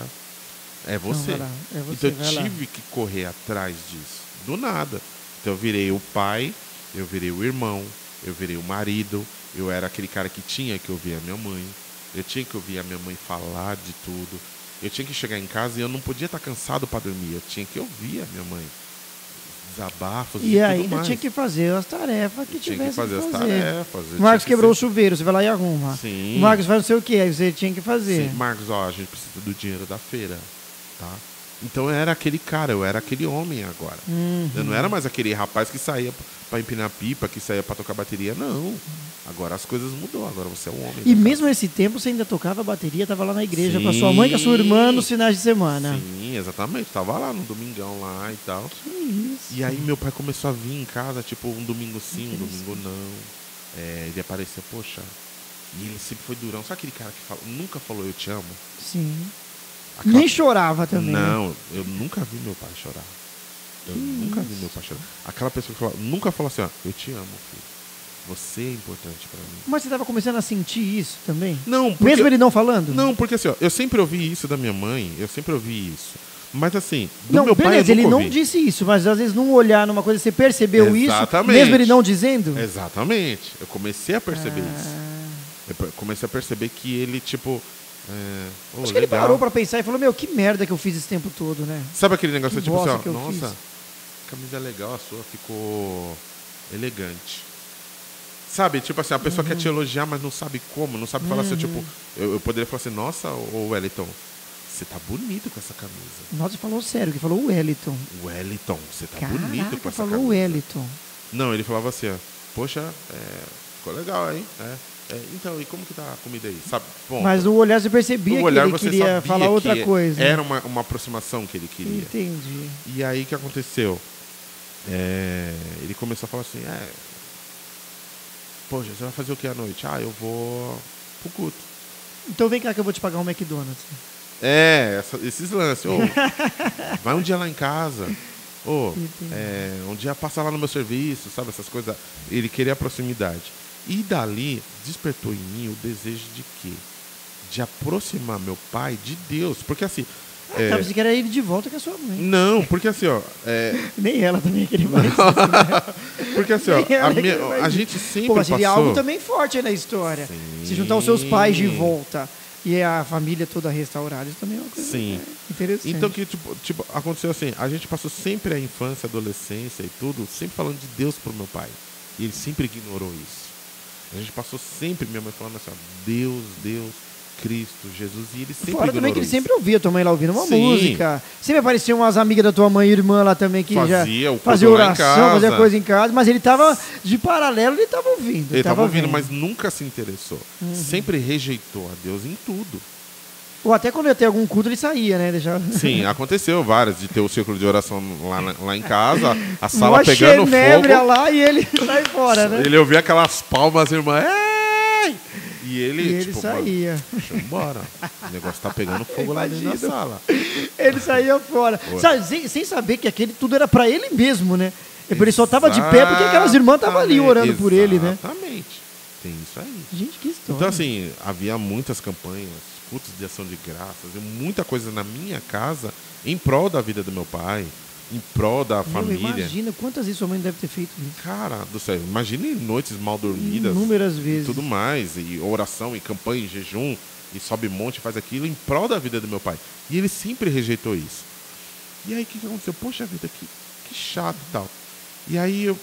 É você. Não, é você, então eu lá. tive que correr atrás disso. Do nada. Então eu virei o pai, eu virei o irmão, eu virei o marido. Eu era aquele cara que tinha que ouvir a minha mãe. Eu tinha que ouvir a minha mãe falar de tudo. Eu tinha que chegar em casa e eu não podia estar cansado para dormir. Eu tinha que ouvir a minha mãe. Desabafos E tudo ainda tinha que fazer as tarefas que tinha tivesse que fazer as fazer. tarefas. eu O Marcos que quebrou o ser- chuveiro, você vai lá e arruma. Sim. O Marcos faz não sei o que, aí você tinha que fazer. Sim, Marcos, ó, a gente precisa do dinheiro da feira, tá? Então eu era aquele cara, eu era aquele homem agora. Uhum. Eu não era mais aquele rapaz que saía para empinar pipa, que saía para tocar bateria, não. Agora as coisas mudou, agora você é um homem. E da mesmo nesse tempo você ainda tocava bateria, tava lá na igreja com a sua mãe e com a sua irmã nos finais de semana. Sim, exatamente. Tava lá no domingão lá e tal. Que isso. E aí meu pai começou a vir em casa, tipo, um domingo sim, um domingo não. É, ele apareceu, poxa. E ele sempre foi durão. Sabe aquele cara que fala, nunca falou eu te amo? Sim. Nem chorava também. né? Não, eu nunca vi meu pai chorar. Eu nunca vi meu pai chorar. Aquela pessoa que fala, nunca falou assim, ó, eu te amo, filho. Você é importante pra mim. Mas você tava começando a sentir isso também? Não, porque, Mesmo ele não falando? não, porque assim, ó, eu sempre ouvi isso da minha mãe, eu sempre ouvi isso. Mas assim, do Não, meu pai eu beleza, ele nunca não disse isso, mas às vezes num olhar, numa coisa, você percebeu Exatamente. isso, mesmo ele não dizendo? Exatamente. Eu comecei a perceber isso. Ah. Eu pe- comecei a perceber que ele, tipo. É, ô, Acho que ele legal. parou pra pensar e falou, meu, que merda que eu fiz esse tempo todo, né? Sabe aquele negócio Que tipo assim, ó, nossa, fiz. camisa legal, a sua ficou elegante. Sabe, tipo assim, a pessoa quer te Uhum. elogiar, mas não sabe como, não sabe falar assim, tipo, eu, eu poderia falar assim, nossa, ô Wellington, você tá bonito com essa camisa. Nossa, falou sério, que falou o Wellington. Wellington, você tá bonito Caraca, com essa falou camisa. o Wellington. Não, ele falava assim, ó, poxa, é, ficou legal, hein? É, é, então, e como que tá a comida aí? Sabe? Ponto. Mas o olhar você percebia O olhar que ele queria falar outra que coisa. Era uma, uma aproximação que ele queria. Entendi. E aí o que aconteceu? É, ele começou a falar assim, é. Poxa, você vai fazer o que à noite? Ah, eu vou pro culto. Então vem cá que eu vou te pagar um McDonald's. É, essa- esses lances. Ô, vai um dia lá em casa. Entendi. é, um dia passa lá no meu serviço, sabe? Essas coisas. Ele queria a proximidade. E dali despertou em mim o desejo de quê? De aproximar meu pai de Deus. Porque assim. Ah, é, tá, você queria ir de volta com a sua mãe. não, porque assim, ó. é, Nem ela também queria mais. porque assim, ó, a, minha- a gente sempre Pô, mas seria passou... algo também forte aí na história. Sim. Se juntar os seus pais de volta e a família toda restaurada, isso também é uma coisa Sim. é, interessante. Então que tipo, tipo, aconteceu assim, a gente passou sempre a infância, a adolescência e tudo, sempre falando de Deus pro meu pai. E ele sempre ignorou isso. A gente passou sempre, minha mãe falando assim, ó, Deus, Deus, Cristo, Jesus, e ele sempre Fora também que ele isso. sempre ouvia tua mãe lá ouvindo uma Sim. música. Sempre apareciam umas amigas da tua mãe e irmã lá também que Fazia já fazia oração, fazia coisa em casa, mas ele tava de paralelo, ele tava ouvindo. Ele estava ouvindo, vendo. mas nunca se interessou. Uhum. Sempre rejeitou a Deus em tudo. Ou até quando ia ter algum culto, ele saía, né? Deixava... Sim, aconteceu várias, de ter o círculo de oração lá, na- lá em casa, a sala Uma pegando fogo. lá e ele sai fora, né? Ele ouvia aquelas palmas, irmã. Ei! E ele, E ele tipo, saía. deixa eu embora. O negócio tá pegando fogo lá dentro da sala. Ele saía fora. Sabe, sem, sem saber que aquele tudo era pra ele mesmo, né? Ele só tava de pé porque aquelas irmãs estavam ali orando por ele, né? Exatamente. Tem isso aí. Gente, que história. Então, assim, havia muitas campanhas, cultos de ação de graças, e muita coisa na minha casa em prol da vida do meu pai, em prol da Meu, família. Imagina quantas vezes sua mãe deve ter feito isso. Cara do céu, imagine noites mal dormidas. Inúmeras E vezes. tudo mais, e oração, e campanha, e jejum, e sobe monte, faz aquilo em prol da vida do meu pai. E ele sempre rejeitou isso. E aí o que, que aconteceu? Poxa vida, que, que chato e tal. E aí eu,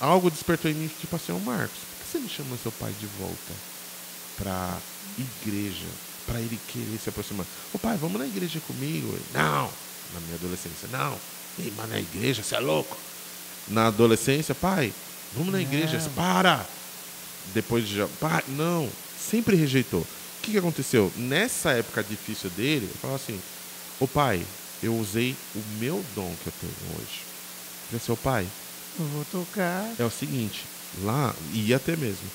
algo despertou em mim, tipo assim, ô Marcos, por que você não chama seu pai de volta pra igreja, pra ele querer se aproximar? Ô pai, vamos na igreja comigo? Ele, Não, na minha adolescência, não. Ei, mas na igreja, você é louco? Na adolescência, pai, vamos na igreja, Não. para! Depois de já, pai, não, sempre rejeitou. O que, que aconteceu? Nessa época difícil dele, eu falava assim, ô pai, eu usei o meu dom que eu tenho hoje. Eu falei assim, ô pai, Eu vou tocar. é o seguinte, lá, e ia até mesmo.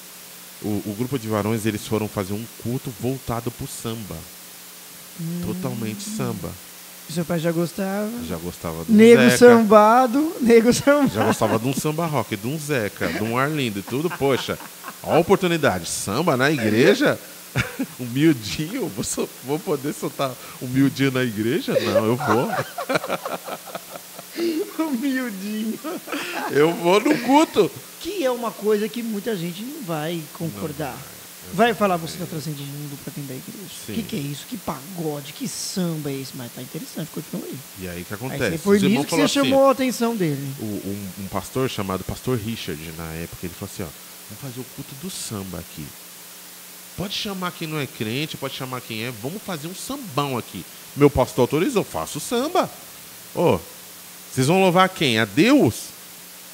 O, o grupo de varões, eles foram fazer um culto voltado pro samba. Totalmente samba. Seu pai já gostava. Já gostava do Nego Zeca. sambado. Nego sambado. Já gostava de um samba rock, de um Zeca, de um Arlindo e tudo. Poxa, ó a oportunidade. Samba na igreja? Um miudinho? Vou, vou poder soltar um miudinho na igreja? Não, eu vou. Humildinho. Eu vou no culto. Que é uma coisa que muita gente não vai concordar. Vai falar, você está trazendo o mundo para dentro da igreja. O que, que é isso? Que pagode, que samba é esse? Mas tá interessante, continua aí. E aí o que Aí acontece? você foi nisso que você assim, chamou a atenção dele. um, um pastor chamado Pastor Richard, na época, ele falou assim, ó, vamos fazer o culto do samba aqui. Pode chamar quem não é crente, pode chamar quem é, vamos fazer um sambão aqui. Meu pastor autorizou, faço samba. Ô, vocês vão louvar quem? A Deus?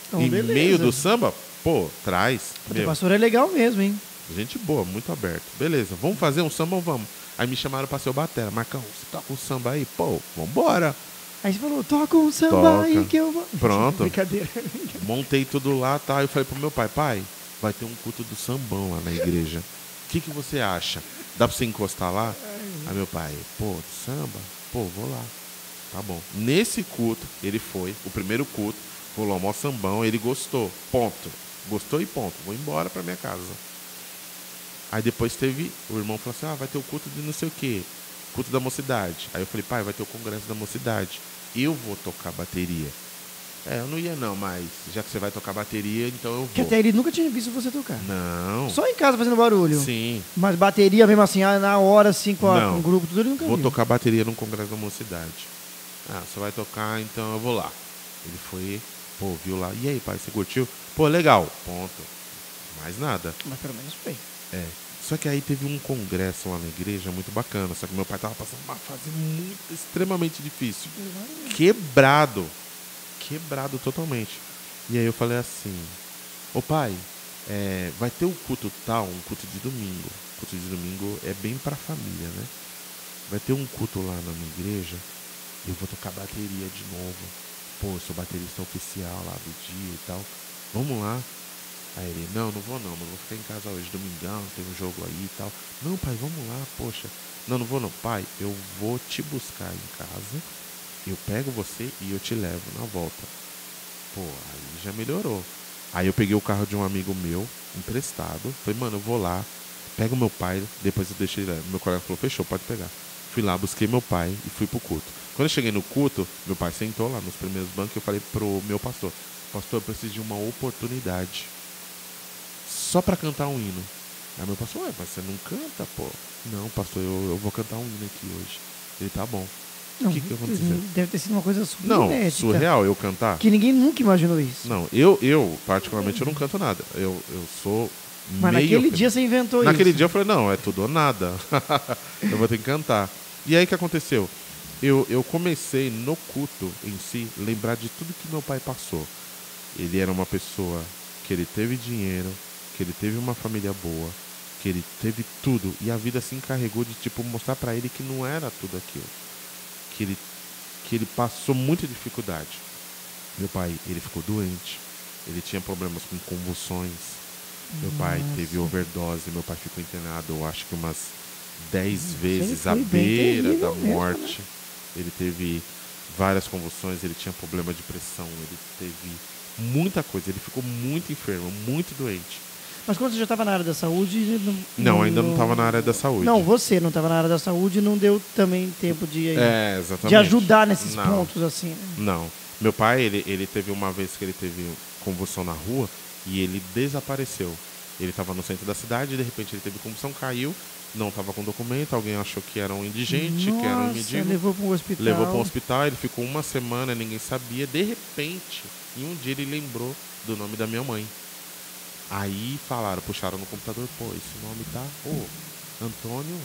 Então, em beleza. meio do samba? Pô, traz. O pastor é legal mesmo, hein? gente boa, muito aberto. Beleza, vamos fazer um samba ou vamos? Aí me chamaram pra ser o batera. Marcão, você toca um samba aí? Pô, vambora. Aí você falou, toca um samba Toca. aí que eu vou. Pronto. Brincadeira. Montei tudo lá, tá? Eu falei pro meu pai, pai, vai ter um culto do sambão lá na igreja. O que, que você acha? Dá pra você encostar lá? Aí meu pai, pô, samba? Pô, vou lá. Tá bom. Nesse culto, ele foi, o primeiro culto, rolou mó sambão, ele gostou. Ponto. Gostou e ponto. Vou embora pra minha casa. Aí depois teve, o irmão falou assim, ah, vai ter o culto de não sei o quê. Culto da mocidade. Aí eu falei, pai, vai ter o congresso da mocidade. Eu vou tocar bateria. É, eu não ia não, mas já que você vai tocar bateria, então eu Que vou. até ele nunca tinha visto você tocar. Não. Só em casa fazendo barulho. Sim. Mas bateria mesmo assim, ah, na hora, assim, com, a- com o grupo, tudo ele nunca Vou viu. tocar bateria no congresso da mocidade. Ah, você vai tocar, então eu vou lá. Ele foi, pô, viu lá. E aí, pai, você curtiu? Pô, legal. Ponto. Mais nada. Mas pelo menos foi. É. Só que aí teve um congresso lá na igreja muito bacana. Só que meu pai tava passando uma fase muito, extremamente difícil. Quebrado. Quebrado totalmente. E aí eu falei assim, ô pai, é, vai ter um culto tal, um culto de domingo. Culto de domingo é bem pra família, né? Vai ter um culto lá na minha igreja. Eu vou tocar bateria de novo. Pô, eu sou baterista oficial lá do dia e tal. Vamos lá. Aí ele, não, não vou não, mas vou ficar em casa hoje, domingão, tem um jogo aí e tal. Não, pai, vamos lá, poxa. Não, não vou não. Pai, eu vou te buscar em casa, eu pego você e eu te levo na volta. Pô, aí já melhorou. Aí eu peguei o carro de um amigo meu, emprestado. Falei, mano, eu vou lá, pego meu pai, depois eu deixei ele. Meu colega falou, fechou, pode pegar. Fui lá, busquei meu pai e fui pro culto. Quando eu cheguei no culto, meu pai sentou lá nos primeiros bancos e eu falei pro meu pastor, pastor, eu preciso de uma oportunidade só pra cantar um hino. Aí meu pastor, ué, mas você não canta, pô? Não, pastor, eu, eu vou cantar um hino aqui hoje. Ele, tá bom. Não, que que aconteceu? Deve ter sido uma coisa super Não, inédita. surreal eu cantar? Que ninguém nunca imaginou isso. Não, eu, eu, particularmente, eu não canto nada. Eu, eu sou Mas meio naquele que- dia você inventou Naquele isso. dia eu falei, não, é tudo ou nada. eu vou ter que cantar. E aí o que aconteceu? Eu, eu comecei no culto em si, lembrar de tudo que meu pai passou. Ele era uma pessoa que ele teve dinheiro, que ele teve uma família boa, que ele teve tudo. E a vida se encarregou de tipo mostrar pra ele que não era tudo aquilo. Que ele, que ele passou muita dificuldade. Meu pai, ele ficou doente. Ele tinha problemas com convulsões. Meu pai Nossa. teve overdose, meu pai ficou internado, eu acho que umas 10 vezes à beira da mesmo, né? morte. Ele teve várias convulsões, ele tinha problema de pressão, ele teve muita coisa, ele ficou muito enfermo, muito doente. Mas quando você já estava na área da saúde. Não, ainda não estava na área da saúde. Não, você não estava na área da saúde não deu também tempo de, é, de ajudar nesses Não. pontos, assim. né? Não. Meu pai, ele, ele teve uma vez que ele teve convulsão na rua e ele desapareceu. Ele estava no centro da cidade, de repente ele teve convulsão, caiu, não estava com documento, alguém achou que era um indigente, que era um Nossa, mendigo. levou para um hospital. Levou para um hospital, ele ficou uma semana, ninguém sabia. De repente, em um dia ele lembrou do nome da minha mãe. Aí falaram, puxaram no computador, pô, esse nome tá, pô, Antônio,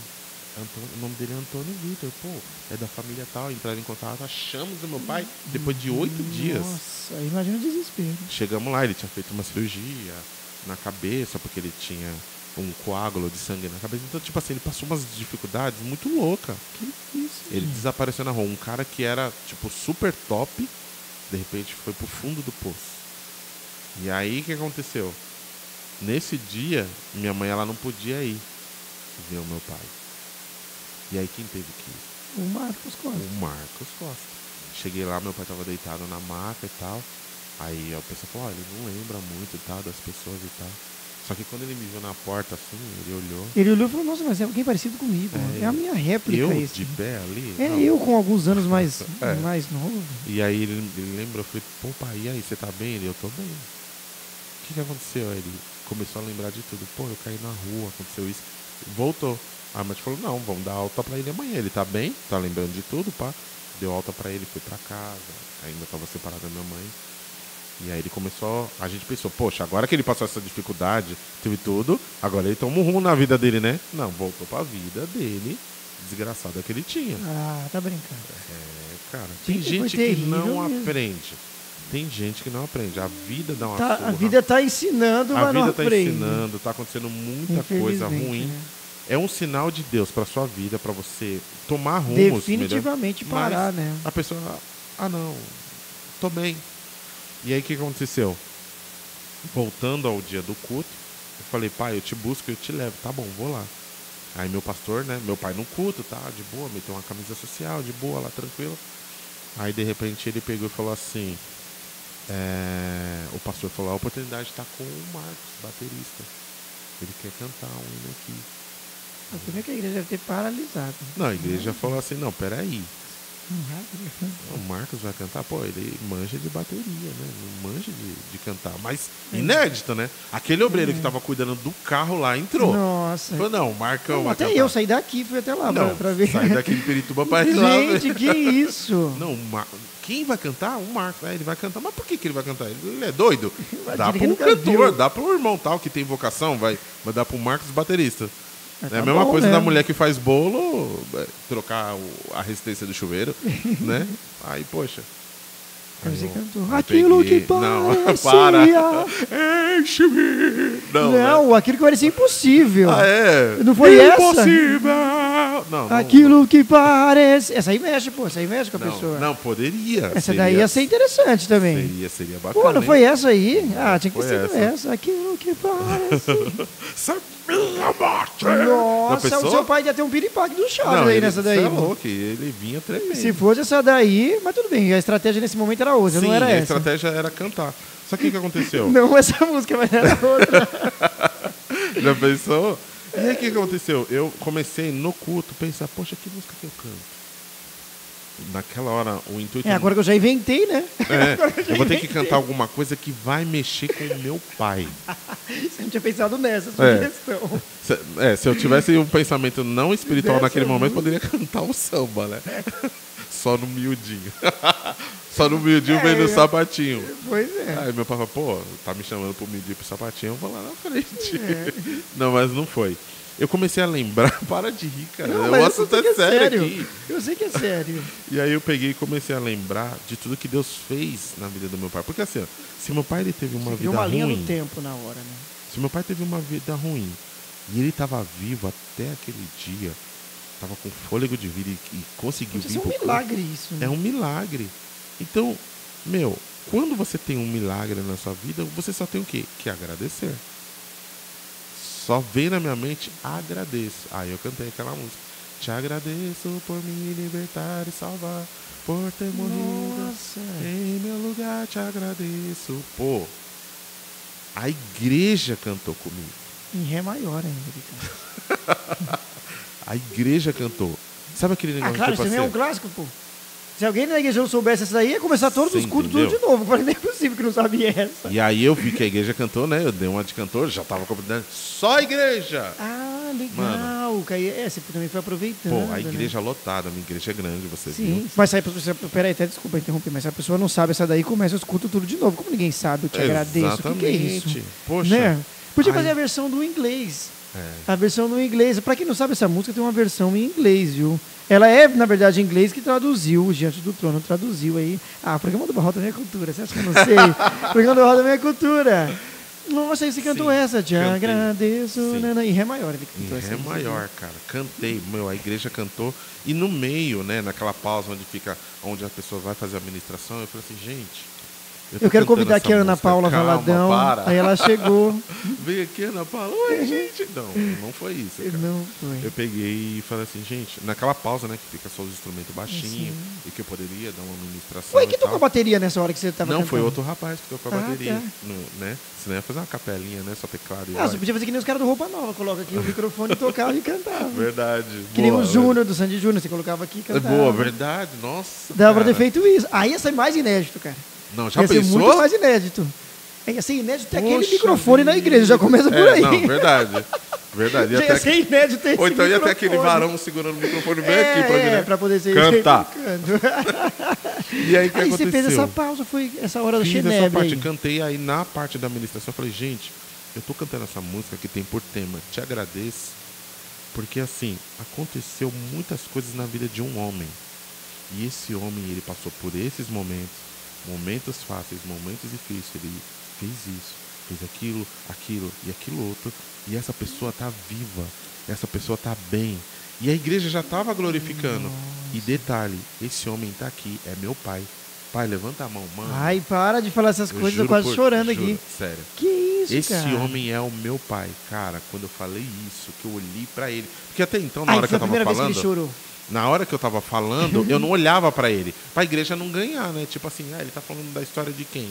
Antônio, o nome dele é Antônio Vitor, pô, é da família tal, entraram em contato, achamos o meu pai depois de oito dias. Nossa, imagina o desespero. Chegamos lá, ele tinha feito uma cirurgia na cabeça, porque ele tinha um coágulo de sangue na cabeça. Então, tipo assim, ele passou umas dificuldades muito loucas. Que isso? Ele gente? desapareceu na rua. Um cara que era, tipo, super top, de repente foi pro fundo do poço. E aí, o que aconteceu? Nesse dia, minha mãe, ela não podia ir ver o meu pai. E aí, quem teve que ir? O Marcos Costa. O Marcos Costa. Cheguei lá, meu pai tava deitado na maca e tal. Aí a pessoa falou, ó, ele não lembra muito e tal, das pessoas e tal. Só que quando ele me viu na porta, assim, ele olhou. Ele olhou e falou, nossa, mas é alguém parecido comigo. É, É, a minha réplica eu de pé ali? É Não. eu com alguns anos mais, É. mais novo. E aí ele, ele lembrou, eu falei, pô pai, e aí, você tá bem? Ele, eu tô bem. O que, que aconteceu? Ele começou a lembrar de tudo. Pô, eu caí na rua, aconteceu isso. Voltou. A mãe falou, não, vamos dar alta pra ele amanhã. Ele tá bem, tá lembrando de tudo, pá. Deu alta pra ele, foi pra casa. Ainda tava separado da minha mãe. E aí ele começou, a gente pensou, poxa, agora que ele passou essa dificuldade, teve tudo, agora ele toma um rumo na vida dele, né? Não, voltou pra vida dele, desgraçada que ele tinha. Ah, tá brincando. É, cara, tem foi gente que não mesmo. aprende. Tem gente que não aprende. A vida dá uma Tá, surra. a vida tá ensinando, A mas não vida tá aprende. ensinando, tá acontecendo muita coisa ruim. né? É um sinal de Deus pra sua vida, pra você tomar rumos. melhor. Definitivamente parar, Mas né? A pessoa, ah não, tô bem. E aí o que aconteceu? Voltando ao dia do culto, eu falei, pai, eu te busco, eu te levo. Tá bom, vou lá. Aí meu pastor, né? Meu pai no culto, tá? De boa, meteu uma camisa social, de boa, lá tranquilo. Aí de repente ele pegou e falou assim. é, o pastor falou, a oportunidade está com o Marcos, baterista. Ele quer cantar um hino aqui. O primeiro que a igreja deve ter paralisado. Não, a igreja falou assim, não, peraí. Uhum. O Marcos vai cantar, pô, ele manja de bateria, né? Não manja de, de cantar. Mas É. inédito, né? Aquele obreiro que tava cuidando do carro lá entrou. Nossa. Falou, não, o Marcão Não, até cantar. eu saí daqui, fui até lá pra, Não, pra ver. sai daqui de Pirituba pra ir lá. Gente, que isso? Não, Mar... quem vai cantar? O Marcos. É, ele vai cantar. Mas por que, que ele vai cantar? Ele é doido? Dá pro cantor, viu. dá pro irmão tal que tem vocação, vai, vai dar pro Marcos baterista. É tá a mesma bom, coisa né? da mulher que faz bolo, é, trocar a resistência do chuveiro, né? Aí, poxa. Aí eu- cantou, "Aquilo que Não, parecia." para. Enche-me. Não, Não, né? aquilo que parecia impossível. Ah, é? Não foi essa? Impossível. Não, não. Aquilo que parece. Essa aí mexe, pô. Essa aí mexe com a Não, pessoa. não, poderia. essa seria- daí ia ser interessante também. Seria, seria bacana. Pô, não hein? foi essa aí? Ah, tinha que ser essa. essa. Aquilo que parece. Sabia, morte. Nossa, Já o seu pai ia ter um piripaque do Chaves Não, aí ele, nessa daí. cê é louco, ele vinha tremendo. Se fosse essa daí, mas tudo bem, a estratégia nesse momento era outra, Sim, não era a essa. estratégia era cantar. Só que o que aconteceu? Não essa música, mas era outra. Já pensou? E aí o que aconteceu? Eu comecei no culto a pensar, poxa, que música que eu canto? Naquela hora, o intuito. É, agora que eu já inventei, né? É, eu vou ter que cantar alguma coisa que vai mexer com o meu pai. Você não tinha pensado nessa É. sugestão. Se, é, se eu tivesse um pensamento não espiritual Dessa naquele momento, poderia cantar o samba, né? Só no miudinho. Só no miudinho É, vendo o eu- sapatinho. Pois é. Aí meu pai falou, pô, tá me chamando pro miudinho pro sapatinho, eu vou lá na frente. É. Não, mas não foi. Eu comecei a lembrar, para de rir, cara. Não, o assunto é é sério, aqui. Eu sei que é sério. E aí eu peguei e comecei a lembrar de tudo que Deus fez na vida do meu pai. Porque assim, ó, se meu pai ele teve uma Você vida uma linha ruim, no tempo na hora, né? se meu pai teve uma vida ruim e ele estava vivo até aquele dia, estava com fôlego de vida e, e conseguiu vir é um milagre isso. né? é um milagre. Então, meu, quando você tem um milagre na sua vida, você só tem o quê? Que agradecer. Só veio na minha mente, agradeço. Aí eu cantei aquela música. Te agradeço por me libertar e salvar, por ter morrido Nossa. em meu lugar, te agradeço. Pô, A igreja cantou comigo. Em Ré maior ainda. A igreja cantou. Sabe aquele Ah, negócio claro, tipo isso também é um assim? clássico, pô. Se alguém na igreja não soubesse essa daí, ia começar todos Você os cultos tudo de novo. Falei, não é possível que não sabia essa. E aí eu vi que a igreja cantou, né? Eu dei uma de cantor, já tava completando. Só a igreja! Ah, legal. Que aí, é, você também foi aproveitando. Pô, a né? igreja lotada, a minha igreja é grande, você Sim, viu? mas aí, peraí, até desculpa interromper, mas se a pessoa não sabe essa daí, começa os cultos tudo de novo. Como ninguém sabe, eu te agradeço. O que, que é isso? Exatamente. Poxa. Né? Podia Ai. fazer a versão do inglês. É. A versão do inglês. Pra quem não sabe, essa música tem uma versão em inglês, viu? Ela é, na verdade, em inglês que traduziu, o Diante do Trono traduziu aí. Ah, programa do Barrota da Minha Cultura. Você acha que eu não sei? programa do Barrota da Minha Cultura. Nossa, aí você cantou Sim, essa. Te cantei. agradeço. Nana, em Ré maior ele Em cantou essa. Ré música. maior, cara. Cantei, meu, a igreja cantou. E no meio, né, naquela pausa onde fica, onde a pessoa vai fazer a ministração, eu falei assim, gente. Tô Eu quero convidar aqui a Ana música, Paula calma, Valadão. Para. Aí ela chegou. Veio aqui, Ana Paula. Oi, gente. Não, não foi isso. cara. não foi. Eu peguei e falei assim, gente, naquela pausa, né, que fica só os instrumentos baixinho Sim. e que eu poderia dar uma ministração. Foi que tocou a bateria nessa hora que você tava Não, foi cantando? outro rapaz que tocou a Ah, bateria. tá. no- né? Senão ia fazer uma capelinha, né? Só teclado e Ah, vai. você podia fazer que nem os caras do Roupa Nova. Coloca aqui o microfone, tocava e cantava. Verdade. Que nem boa, o Júnior do Sandy Júnior. Você colocava aqui e É cantava. boa, verdade. Nossa. Dava pra ter feito isso. Aí ia ser mais inédito, cara. Não, já ia ser pensou? muito mais inédito. Aí ia ser inédito ter aquele microfone na igreja. Já começa por É, aí. Não, verdade. Verdade. Ia ia ser inédito ter Ou então ia ter aquele varão segurando o microfone bem É, aqui pra, é, né? pra poder ser Cantar. canto. E aí que Aí aconteceu? você fez essa pausa, foi essa hora do Fiz essa Xenebre parte, aí. cantei aí na parte da administração, eu falei, gente, eu tô cantando essa música que tem por tema Te Agradeço, porque assim, aconteceu muitas coisas na vida de um homem. E esse homem, ele passou por esses momentos, momentos fáceis, momentos difíceis, ele fez isso, fez aquilo, aquilo e aquilo outro, e essa pessoa tá viva, essa pessoa tá bem. E a igreja já estava glorificando. E detalhe, esse homem tá aqui, é meu pai. Pai, levanta a mão, mano. Ai, para de falar essas Eu coisas, eu quase por- chorando juro, aqui. Sério. Que isso, Esse cara? homem é o meu pai. Cara, quando eu falei isso, que eu olhei pra ele. Porque até então, na Ai, hora que foi eu a tava primeira vez falando. que ele chorou. Na hora que eu tava falando, eu não olhava pra ele. Pra igreja não ganhar, né? Tipo assim, ah, ele tá falando da história de quem?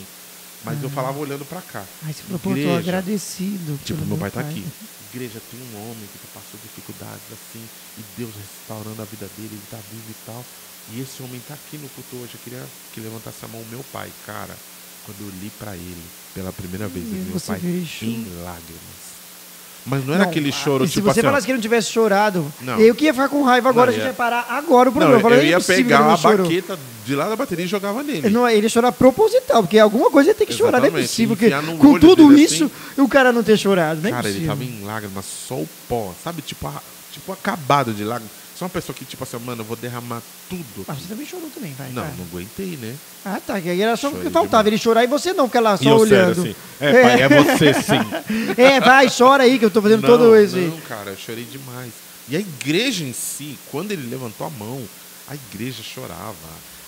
Mas eu falava olhando pra cá. Você falou, pô, eu tô Igreja. agradecido. Tipo, meu pai tá aqui. Igreja tem um homem que passou dificuldades assim, e Deus restaurando a vida dele, ele tá vivo e tal. E esse homem tá aqui no culto hoje. Eu queria que levantasse a mão meu pai, cara. Quando eu li pra ele pela primeira vez, E meu pai em lágrimas. Mas não era aquele ah, choro, se tipo você assim. falasse que ele não tivesse chorado, Não. eu que ia ficar com raiva agora, Não, a gente ia- vai parar agora o programa. não, eu falei, eu é ia pegar não a baqueta de lá da bateria e jogava nele. Ele, não, ele ia chorar proposital, porque alguma coisa ia ter que chorar, não é Exatamente, possível. Que, com tudo isso, assim. o cara não ter chorado, não é Cara, ele tava em lágrimas, só o pó, sabe? Tipo, a- tipo acabado de lágrimas. Só uma pessoa que, tipo assim, mano, eu vou derramar tudo. Mas você também chorou também, vai. Não, não aguentei, né? Ah, tá, que aí era só o que Chorei faltava, demais. ele chorar e você não ficar lá E só eu olhando. sério, assim. É, pai, é você sim. É, vai, chora aí que eu tô fazendo não, todo esse. Não, cara, eu chorei demais. E a igreja em si, quando ele levantou a mão, a igreja chorava.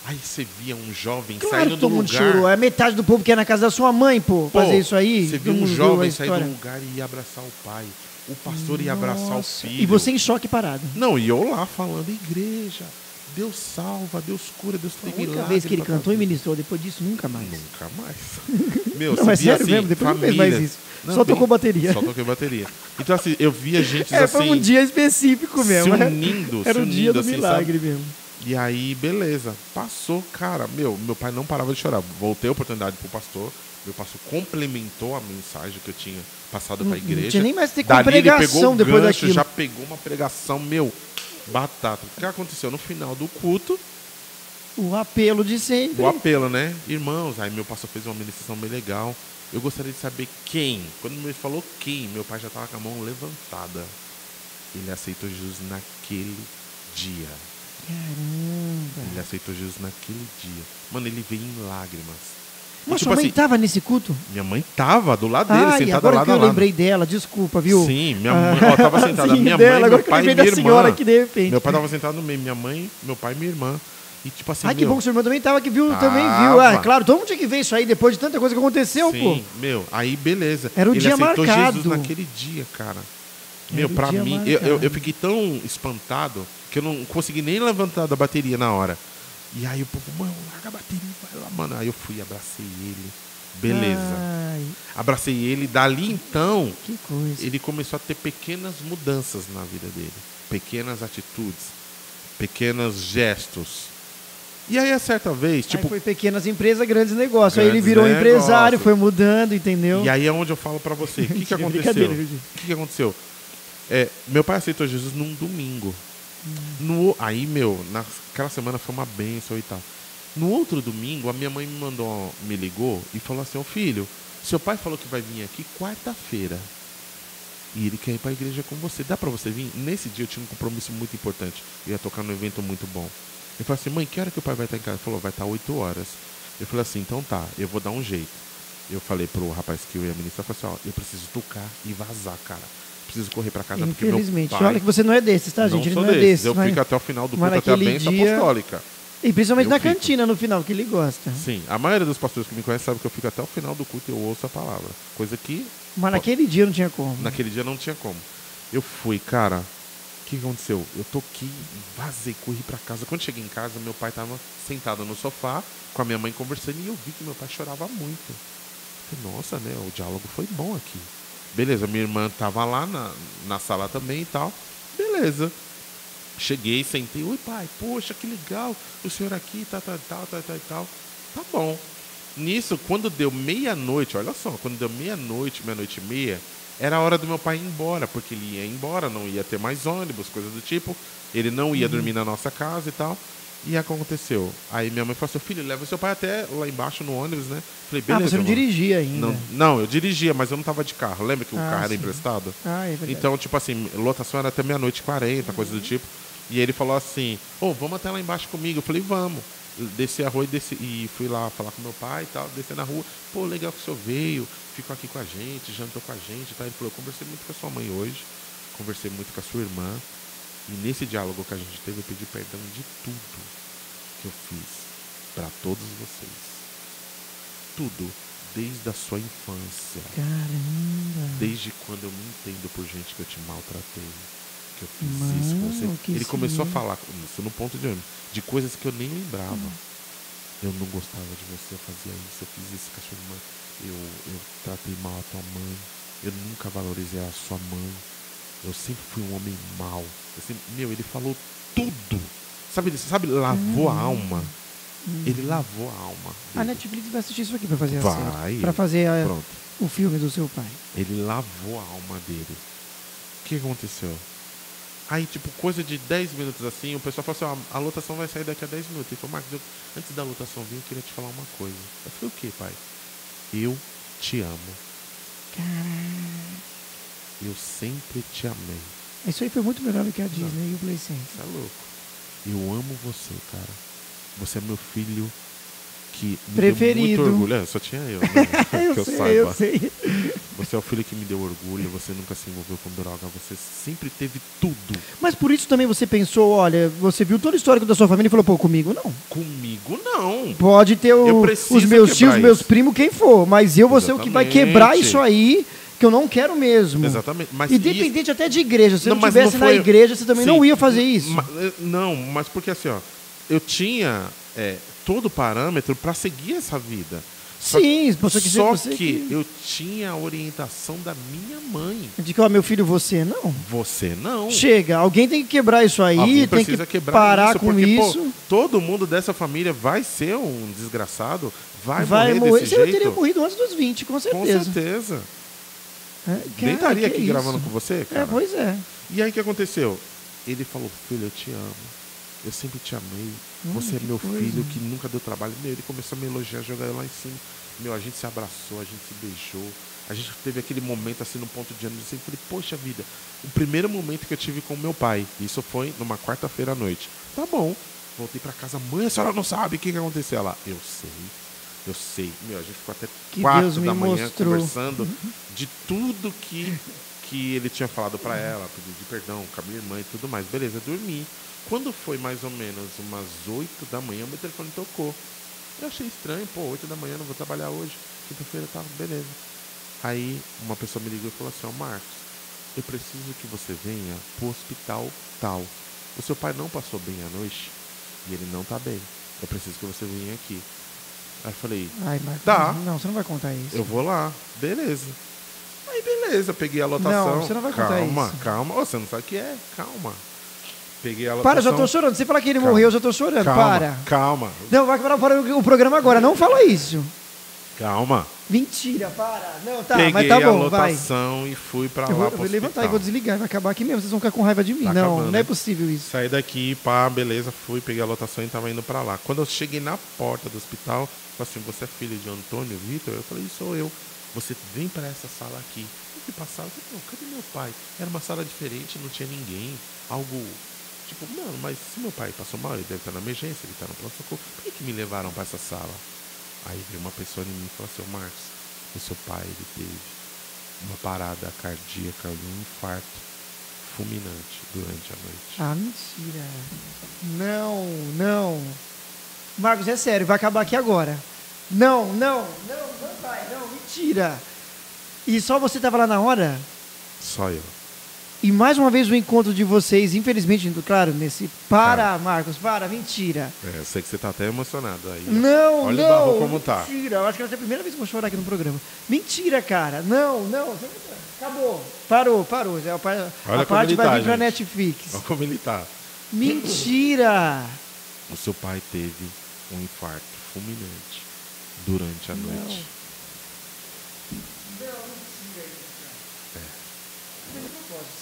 Aí você via um jovem Claro saindo que do todo mundo lugar. chorou. É metade do povo que é na casa da sua mãe, pô, Pô, fazer isso aí. Você Todo viu um mundo viu jovem sair do história. lugar e ir abraçar o pai. O pastor ia abraçar o filho. E você em choque parado. Não, e eu lá falando, igreja, Deus salva, Deus cura, Deus A tem única milagre. vez que ele cantou e ministrou, depois disso, nunca mais. Nunca mais. Meu, Não, é sério assim, mesmo, depois não fez mais isso. Não, Só tocou bateria. Só toquei bateria. Então, assim, eu via gente É, assim. foi um dia específico mesmo. se né? unindo, Era se o dia unindo, do assim, milagre mesmo. E aí, beleza. Passou, cara. Meu, meu pai não parava de chorar. Voltei a oportunidade pro pastor. Meu pastor complementou a mensagem que eu tinha passado pra Não- não igreja. tinha nem mais ter Dali ele pregação pegou o depois gancho, daquilo. já pegou uma pregação, meu, batata. O que aconteceu? No final do culto, O apelo de sempre. o apelo, né? Irmãos, aí meu pastor fez uma ministração bem legal. Eu gostaria de saber quem. Quando ele falou quem, meu pai já estava com a mão levantada. Ele aceitou Jesus naquele dia. Caramba. Ele aceitou Jesus naquele dia. Mano, ele veio em lágrimas. Mas tipo sua mãe assim, tava nesse culto? minha mãe tava do lado dele, Ah, sentada agora lado que eu lado. lembrei dela, desculpa, viu? Sim, minha Ah, mãe, ó, tava sentada. sim, minha dela, mãe, meu pai e minha irmã. aqui de repente. Meu pai tava sentado no meio, minha mãe, meu pai e minha irmã. E tipo assim, Ai, que meu, bom que seu irmão também tava, que viu, também Tava. viu. Ah, claro, todo mundo tinha que ver isso aí depois de tanta coisa que aconteceu, Sim, pô. meu, aí beleza. Era o Ele dia aceitou marcado. Jesus naquele dia, cara. Meu, Era pra mim, eu, eu, eu fiquei tão espantado que eu não consegui nem levantar da bateria na hora. E aí o povo, mano, larga a bateria, vai lá, mano. Aí eu fui, abracei ele. Beleza. Ai, Abracei ele, dali então, que coisa. ele começou a ter pequenas mudanças na vida dele. Pequenas atitudes, pequenos gestos. E aí, a certa vez, Tipo, tipo, foi pequenas empresas, grandes negócios. aí ele Grandes virou empresário, foi mudando, entendeu? e aí é onde eu falo pra você, o que, que aconteceu? O que, que aconteceu? É, meu pai aceitou Jesus num domingo. No, aí, meu, naquela semana foi uma benção e tal. No outro domingo, a minha mãe me mandou, me ligou e falou assim: Ô filho, seu pai falou que vai vir aqui quarta-feira. E ele quer ir pra igreja com você. Dá pra você vir? Nesse dia eu tinha um compromisso muito importante. Eu ia tocar num evento muito bom. Eu falei assim, mãe, que hora que o pai vai estar em casa? Ele falou, vai estar 8 horas. Eu falei assim, então tá, eu vou dar um jeito. Eu falei pro rapaz que eu ia ministrar, eu falei assim, ó, eu preciso tocar e vazar, cara. Preciso correr pra casa porque meu Infelizmente. pai... Olha que você não é desses, tá, não gente? Ele sou não é desses. desses. Eu mas- fico até o final do culto, até a bênção dia- apostólica. E principalmente eu na fico. cantina no final, que ele gosta. Sim, a maioria dos pastores que me conhecem sabe que eu fico até o final do culto e eu ouço a palavra. Coisa que Mas naquele dia não tinha como. naquele dia não tinha como. Eu fui, cara. O que aconteceu? Eu toquei, vazei, corri pra casa. Quando cheguei em casa, meu pai tava sentado no sofá com a minha mãe conversando e eu vi que meu pai chorava muito. Falei, Nossa, né? O diálogo foi bom aqui. Beleza, minha irmã tava lá na, na sala também e tal. Beleza. Cheguei, sentei. Oi, pai. Poxa, que legal. O senhor aqui, tal, tal, tal, tal, tal, tal. Tá bom. Nisso, quando deu meia-noite, olha só, quando deu meia-noite, meia-noite e meia, era a hora do meu pai ir embora, porque ele ia embora, não ia ter mais ônibus, coisa do tipo. Ele não ia dormir na nossa casa e tal. E aconteceu? Aí minha mãe falou assim, filho, leva seu pai até lá embaixo no ônibus, né? Falei, ah, beleza. você não mãe." dirigia ainda. Não, não, eu dirigia, mas eu não tava de carro. Lembra que o Ah, carro era sim. emprestado? Ah, é verdade. Então, tipo assim, lotação era até meia-noite e 40, coisa do tipo. E ele falou assim: Ô, vamos até lá embaixo comigo. Eu falei: Vamos. Desci a rua e, desci, e fui lá falar com meu pai e tal. Desci na rua. Pô, legal que o senhor veio, ficou aqui com a gente, jantou com a gente. e Tal. Ele falou: Eu conversei muito com a sua mãe hoje, conversei muito com a sua irmã. E nesse diálogo que a gente teve, eu pedi perdão de tudo que eu fiz para todos vocês. Tudo, desde a sua infância. Caramba. Desde quando eu me entendo por gente que eu te maltratei, que eu fiz Mano, isso com você. Ele começou a falar isso no ponto de ônibus, de coisas que eu nem lembrava. Hum. Eu não gostava de você, eu fazia isso, eu fiz isso com a sua irmã, eu, eu tratei mal a tua mãe, eu nunca valorizei a sua mãe, eu sempre fui um homem mau. Sempre- meu, ele falou tudo. Sabe, sabe, lavou a alma. Ele lavou a alma. A. Netflix vai assistir isso aqui pra fazer Vai. Pra fazer a- o filme do seu pai. Ele lavou a alma dele. O que aconteceu? Aí, tipo, coisa de 10 minutos assim, o pessoal falou assim, ó, a lotação vai sair daqui a 10 minutos. Ele falou, Marcos, eu- antes da lotação vir, eu queria te falar uma coisa. Eu falei, o que, pai? Eu te amo. Caralho. Eu sempre te amei. Isso aí foi muito melhor do que a Disney e o Play Center. Você é louco. Eu amo você, cara. Você é meu filho que me deu Preferido. muito orgulho. É, só tinha eu, né? eu que eu sei, saiba. eu sei. Você é o filho que me deu orgulho, você nunca se envolveu com droga, você sempre teve tudo. Mas por isso também você pensou, olha, você viu todo o histórico da sua família e falou, pô, comigo não. Comigo não. Pode ter o- os meus tios, quebrar meus isso. primos, quem for, mas eu vou ser o que vai Exatamente. quebrar isso aí, que eu não quero mesmo. Exatamente. Mas isso- Independente até de igreja, se Não, não mas tivesse não na foi- igreja, você também Sim. não ia fazer isso. Eh, não, mas porque assim, ó, eu tinha é, todo o parâmetro para seguir essa vida. Só- Sim, você quiser, Só você que eu tinha a orientação da minha mãe. De que, ó, meu filho, você não. Você não. Chega, alguém tem que quebrar isso aí, Alguém tem que parar isso, com porque, pô, isso. todo mundo dessa família vai ser um desgraçado, vai, vai morrer, morrer. desse Você jeito. teria morrido antes dos 20, com com certeza. É, Nem cara, estaria que aqui isso? gravando com você, cara. É, pois é. E aí o que aconteceu? Ele falou, filho, eu te amo. Eu sempre te amei. Hum, Você é meu coisa. filho que nunca deu trabalho. Meu, ele começou a me elogiar, jogar eu lá em cima. Meu, a gente se abraçou, a gente se beijou. A gente teve aquele momento assim no ponto de ônibus. assim, Eu falei, poxa vida, o primeiro momento que eu tive com meu pai. Isso foi numa quarta-feira à noite. Tá bom. Voltei pra casa, mãe, a senhora não sabe o que, que aconteceu. Ela, eu sei. Eu sei. Meu, a gente ficou até Que quatro Deus da manhã mostrou. conversando de tudo que, que ele tinha falado pra ela, pediu de perdão com a minha irmã e tudo mais. Beleza, dormi. Quando foi mais ou menos umas 8 da manhã, meu telefone tocou. Eu achei estranho, pô, 8 da manhã, não vou trabalhar hoje. Quinta-feira tá, beleza. Aí uma pessoa me ligou e falou assim, ó Marcos, eu preciso que você venha pro hospital tal. O seu pai não passou bem a noite e ele não tá bem. Eu preciso que você venha aqui. Aí eu falei, Ai, Marcos. Dá. Não, você não vai contar isso. eu vou lá, beleza. Aí beleza, peguei a lotação. Não, você não vai contar calma, isso. Calma, Ô, você não sabe o que é, calma. Peguei a lotação. Para, já tô chorando. Você falar que ele Calma. morreu, eu já tô chorando. Calma, Para. calma, Não, vai parar para o programa agora. Não fala isso. calma. Mentira, para. Não, tá, Peguei mas tá a bom, vai. lotação e fui pra Eu lá vou, eu vou levantar e vou desligar. Vai acabar aqui mesmo. Vocês vão ficar com raiva de mim. Tá não, acabando, não é possível isso. Saí daqui, pá, beleza, fui, peguei a lotação e tava indo pra lá. Quando eu cheguei na porta do hospital, falou assim, você é filho de Antônio Vitor? Eu falei, sou eu. Você vem pra essa sala aqui. Eu fui pra sala, eu falei, não, cadê meu pai? Era uma sala diferente, não tinha ninguém. Algo, tipo, mano, mas se meu pai passou mal, ele deve estar na emergência, ele tá no pronto-socorro. Por que, que me levaram pra essa sala? Aí veio uma pessoa em mim e falou assim, ô Marcos, o seu pai, ele teve uma parada cardíaca, um infarto fulminante durante a noite. Ah, mentira. Não, não. Marcos, é sério, vai acabar aqui agora. Não, não, não, não vai, não, mentira. E só você tava lá na hora? Só eu. E mais uma vez o encontro de vocês, infelizmente, claro, nesse. Para, Marcos, para, mentira. É, eu sei que você tá até emocionado aí. Não, Olha não. o barro como tá. Mentira, eu acho que vai ser a primeira vez que eu vou chorar aqui no programa. Mentira, cara. Não, não. Acabou. Parou, parou. A, par- Olha a parte vai tá, vir pra gente. Netflix. Olha como ele tá. Mentira. O seu pai teve um infarto fulminante durante a noite.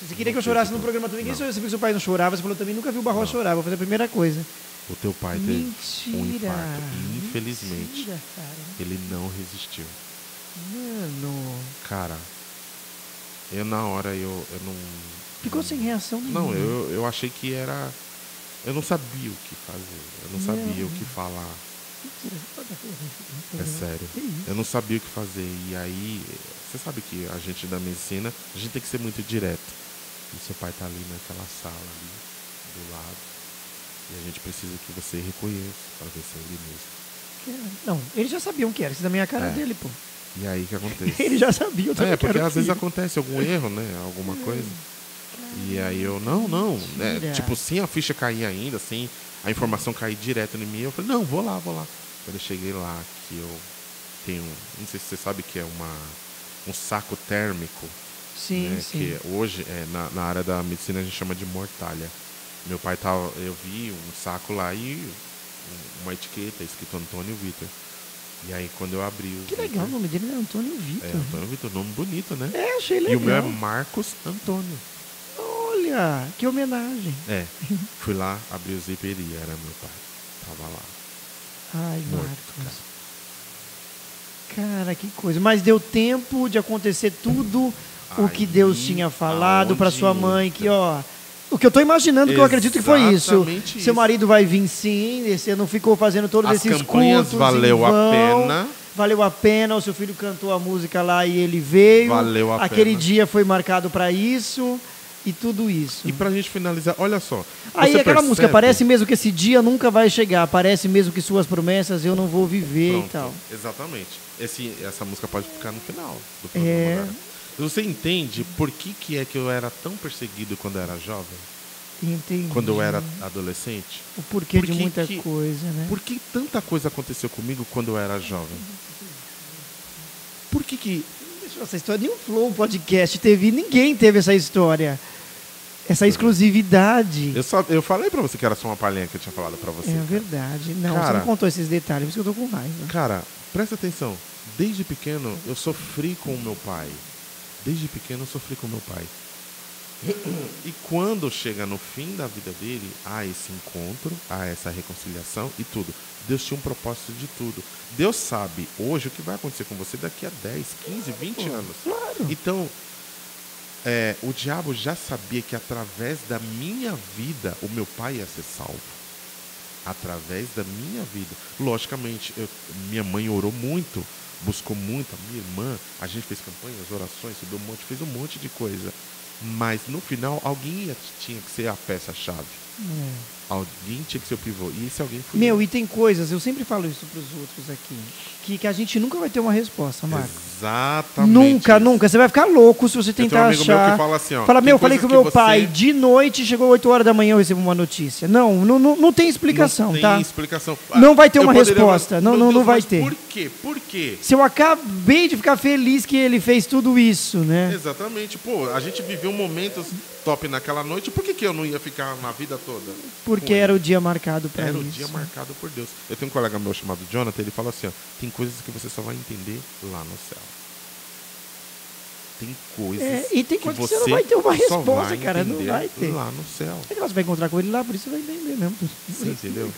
Você queria que eu chorasse no programa também. Quem Não. você viu que seu pai não chorava? Você falou também, nunca viu o Barroso chorar. Vou fazer a primeira coisa. O teu pai teve Mentira. um infarto. Infelizmente, Mentira, ele não resistiu. Mano. Cara, eu na hora eu, eu não. Ficou sem reação nenhuma. Não, eu, eu achei que era. Eu não sabia o que fazer. Eu não sabia o que falar. É sério. Eu não sabia o que fazer. E aí, você sabe que a gente da medicina, a gente tem que ser muito direto. E seu pai tá ali naquela sala ali, do lado. E a gente precisa que você reconheça para ver se é ele mesmo. Não, eles já sabiam que era. Isso também é a cara É. dele, pô. E aí o que acontece? Ele já sabia. Eu também É, porque às vezes acontece algum erro, né? Alguma coisa. E aí eu, não, não. É, tipo, sem a ficha cair ainda, sem a informação cair direto em mim, eu falei, não, vou lá, vou lá. Quando eu cheguei lá, que eu tenho. Não sei se você sabe que é uma, um saco térmico. Sim, né, sim. Que hoje, é, na, na área da medicina, a gente chama de mortalha. Meu pai tava. Eu vi um saco lá e um- uma etiqueta escrito Antônio Vitor. E aí quando eu abri o. Que legal, o nome dele é Antônio Vitor. É, Antônio Vitor, nome bonito, né? É, achei E legal. o meu é Marcos Antônio. Olha, que homenagem. É. Fui lá, abri o zíper e era meu pai. Tava lá. Ai, Morto, Marcos. Cara, que coisa. Mas deu tempo de acontecer tudo o que Deus tinha falado para sua mãe, que ó, o que eu tô imaginando que eu acredito que foi isso. Exatamente Seu isso. marido vai vir sim, você não ficou fazendo todos As esses campanhas cultos valeu a pena. Valeu a pena, o seu filho cantou a música lá e ele veio. Valeu a Aquele pena. dia foi marcado para isso e tudo isso. E pra gente finalizar, olha só. Aí aquela percebe- música, parece mesmo que esse dia nunca vai chegar, parece mesmo que suas promessas eu não vou viver Pronto, e tal. Exatamente. Esse, essa música pode ficar no final do programa. É. Você entende por que, que é que eu era tão perseguido quando eu era jovem? Entendi. Quando eu era adolescente? O porquê Por de que muita que- coisa, né? Por que tanta coisa aconteceu comigo quando eu era jovem? Por que que... Essa história, nenhum Flow podcast teve, ninguém teve essa história. Essa exclusividade. Eu, só, eu falei pra você que era só uma palhinha que eu tinha falado pra você. É verdade. Não, você Cara. não contou esses detalhes, por isso que eu tô com raiva. Cara, presta atenção. Desde pequeno eu sofri com o meu pai. Desde pequeno eu sofri com meu pai. E quando chega no fim da vida dele, há esse encontro, há essa reconciliação e tudo. Deus tinha um propósito de tudo. Deus sabe hoje o que vai acontecer com você daqui a 10, 15, 20 anos. Claro. Então, é, o diabo já sabia que através da minha vida o meu pai ia ser salvo. Através da minha vida. Logicamente, eu- minha mãe orou muito, buscou muito, a minha irmã, a gente fez campanhas, orações, subiu um monte, fez um monte de coisa. Mas no final, alguém tinha que ser a peça-chave. Alguém tinha que ser o pivô. E esse alguém foi Meu, eu. e tem coisas, eu sempre falo isso pros outros aqui, que, que a gente nunca vai ter uma resposta, Marco. Exatamente. Nunca, isso. nunca. Você vai ficar louco se você Eu tenho um tentar amigo meu achar. que fala assim, ó. Fala, tem meu, falei com coisas o meu que pai, você- de noite, chegou 8 horas da manhã, eu recebo uma notícia. Não, não, não, não tem explicação, não tem tá? explicação. Não vai ter Eu uma poderia- resposta. Não, Meu não, Deus, não vai ter. Por quê? Por quê? Se eu acabei de ficar feliz que ele fez tudo isso, né? Exatamente. Pô, a gente viveu momentos top naquela noite. Por que, que eu não ia ficar na vida toda? Porque era o dia marcado pra Era isso. o dia marcado por Deus. Eu tenho um colega meu chamado Jonathan, ele fala assim, ó, tem coisas que você só vai entender lá no céu. Tem coisas É, e tem que coisas que você você não vai ter uma resposta, cara, não vai ter. lá no céu. É que você vai encontrar com ele lá, por isso você vai entender mesmo. Você entendeu?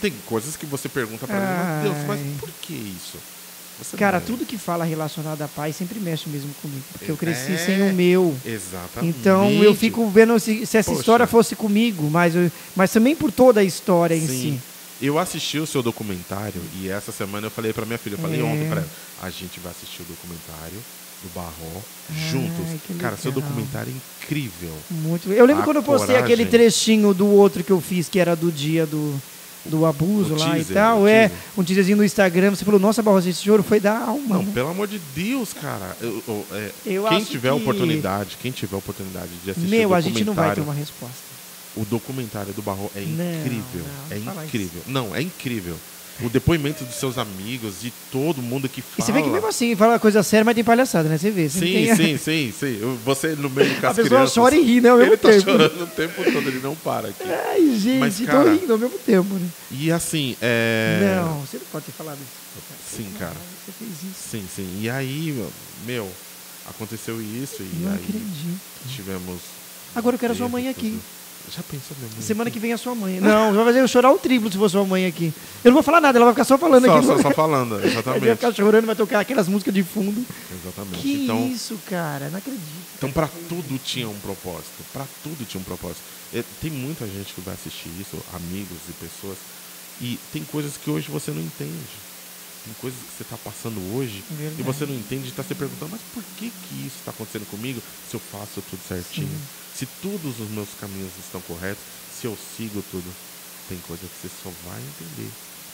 Tem coisas que você pergunta pra ele, Deus, mas por que isso? Você Cara, não- tudo que fala relacionado à paz sempre mexe mesmo comigo. Porque eu É. cresci sem o meu. Exatamente. Então eu fico vendo se, se essa Poxa. história fosse comigo, mas, eu- mas também por toda a história em Sim. si. Eu assisti o seu documentário e essa semana eu falei pra minha filha, eu falei É. ontem pra ela, a gente vai assistir o documentário do Barró Ai, juntos. Cara, seu documentário é incrível. Muito. Eu lembro A quando eu postei coragem. aquele trechinho do outro que eu fiz, que era do dia do, do abuso O lá teaser, e tal. É, teaser. um teaserzinho no Instagram. Você falou, nossa, Barroso, esse choro foi da alma. Não, né? pelo amor de Deus, cara. Eu- eu- é, Eu quem tiver que- oportunidade, quem tiver oportunidade de assistir Meu, a gente não vai ter uma resposta. o documentário do Barro é Não, incrível. não, é fala incrível. Não, é incrível. O depoimento dos seus amigos, de todo mundo que E fala. você vê que mesmo assim, fala coisa séria, mas tem palhaçada, né? Você vê. Você Sim, tem- sim, sim, sim. Você no meio com A as pessoa crianças, chora e ri, né, ao mesmo Ele tá tempo. chorando o tempo todo, ele não para aqui. Ai, gente, Mas, tô cara- rindo ao mesmo tempo, né? E assim, é. Não, você não pode ter falado isso. Sim, cara. Você fez isso. Sim, sim. E aí, meu, aconteceu isso e Não aí acredito. tivemos. Agora eu quero a sua mãe aqui. Já pensou minha mãe? Semana que vem é a sua mãe. Não, vai fazer eu chorar o triplo se for sua mãe aqui. Eu não vou falar nada, ela vai ficar só falando Só, aqui. só, só falando, Ela vai exatamente. ficar chorando, vai tocar aquelas músicas de fundo. Exatamente. Que então, isso, cara? Não acredito. então para tudo tinha um propósito. Para tudo tinha um propósito. É, tem muita gente que vai assistir isso, amigos e pessoas, e tem coisas que hoje você não entende. Tem coisas que você está passando hoje Verdade. e você não entende e está se perguntando, mas por que, que isso está acontecendo comigo se eu faço tudo certinho? Se todos os meus caminhos estão corretos, se eu sigo tudo, tem coisa que você só vai entender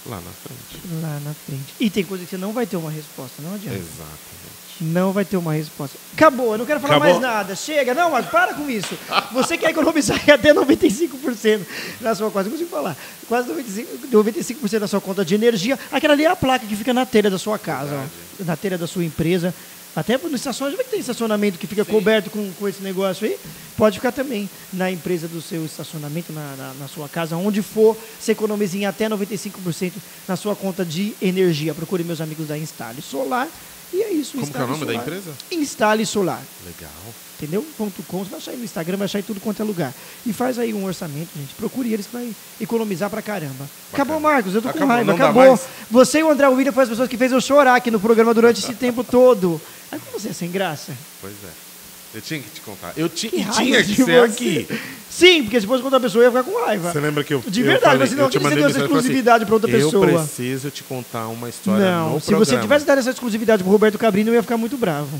lá na frente. Lá na frente. E tem coisa que você não vai ter uma resposta, não adianta. Exatamente. Não vai ter uma resposta. Acabou, eu não quero falar Acabou? mais nada. Chega, não, mas para com isso. Você quer economizar até 95% na sua quase, consigo falar. Quase 95%, 95% da sua conta de energia. Aquela ali é a placa que fica na telha da sua casa, ó, na telha da sua empresa. Até no estacionamento, que tem estacionamento que fica coberto com, com esse negócio aí, pode ficar também na empresa do seu estacionamento, na, na, na sua casa, onde for, você economiza em até 95% na sua conta de energia. Procure meus amigos da Instale Solar. E é isso. Como que é o Instale nome da Solar. empresa? Instale Solar. Legal. Entendeu? Ponto .com, você vai achar aí no Instagram, vai achar em tudo quanto é lugar. E faz aí um orçamento, gente. Procure eles que vai economizar pra caramba. Acabou, Marcos, eu tô com Acabou, raiva, acabou. Você e o André William foram as pessoas que fez eu chorar aqui no programa durante esse tempo todo. Aí como você é sem graça? Pois é. Eu tinha que te contar. Eu ti, Que tinha que ser aqui. Sim, porque se fosse com outra pessoa eu ia ficar com raiva. Você lembra que eu. De eu verdade, falei, mas senão eu te que você deu essa exclusividade pra outra pessoa. Eu preciso te contar uma história Não, no se programa. você tivesse dado essa exclusividade pro Roberto Cabrino, eu ia ficar muito bravo.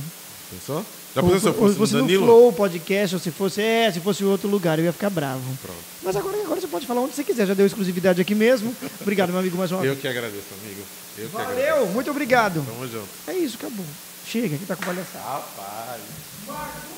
Pensou? Já Ou, pensou se eu ou fosse se fosse no? Flow podcast, ou se fosse, é, se fosse em outro lugar, eu ia ficar bravo. Pronto. Mas agora, agora você pode falar onde você quiser, já deu exclusividade aqui mesmo. Obrigado, meu amigo, mais uma Eu vez. que agradeço, amigo. Eu que agradeço. Valeu, muito obrigado. Tamo junto. É isso, acabou. Chega, aqui tá com palhaçada. Rapaz.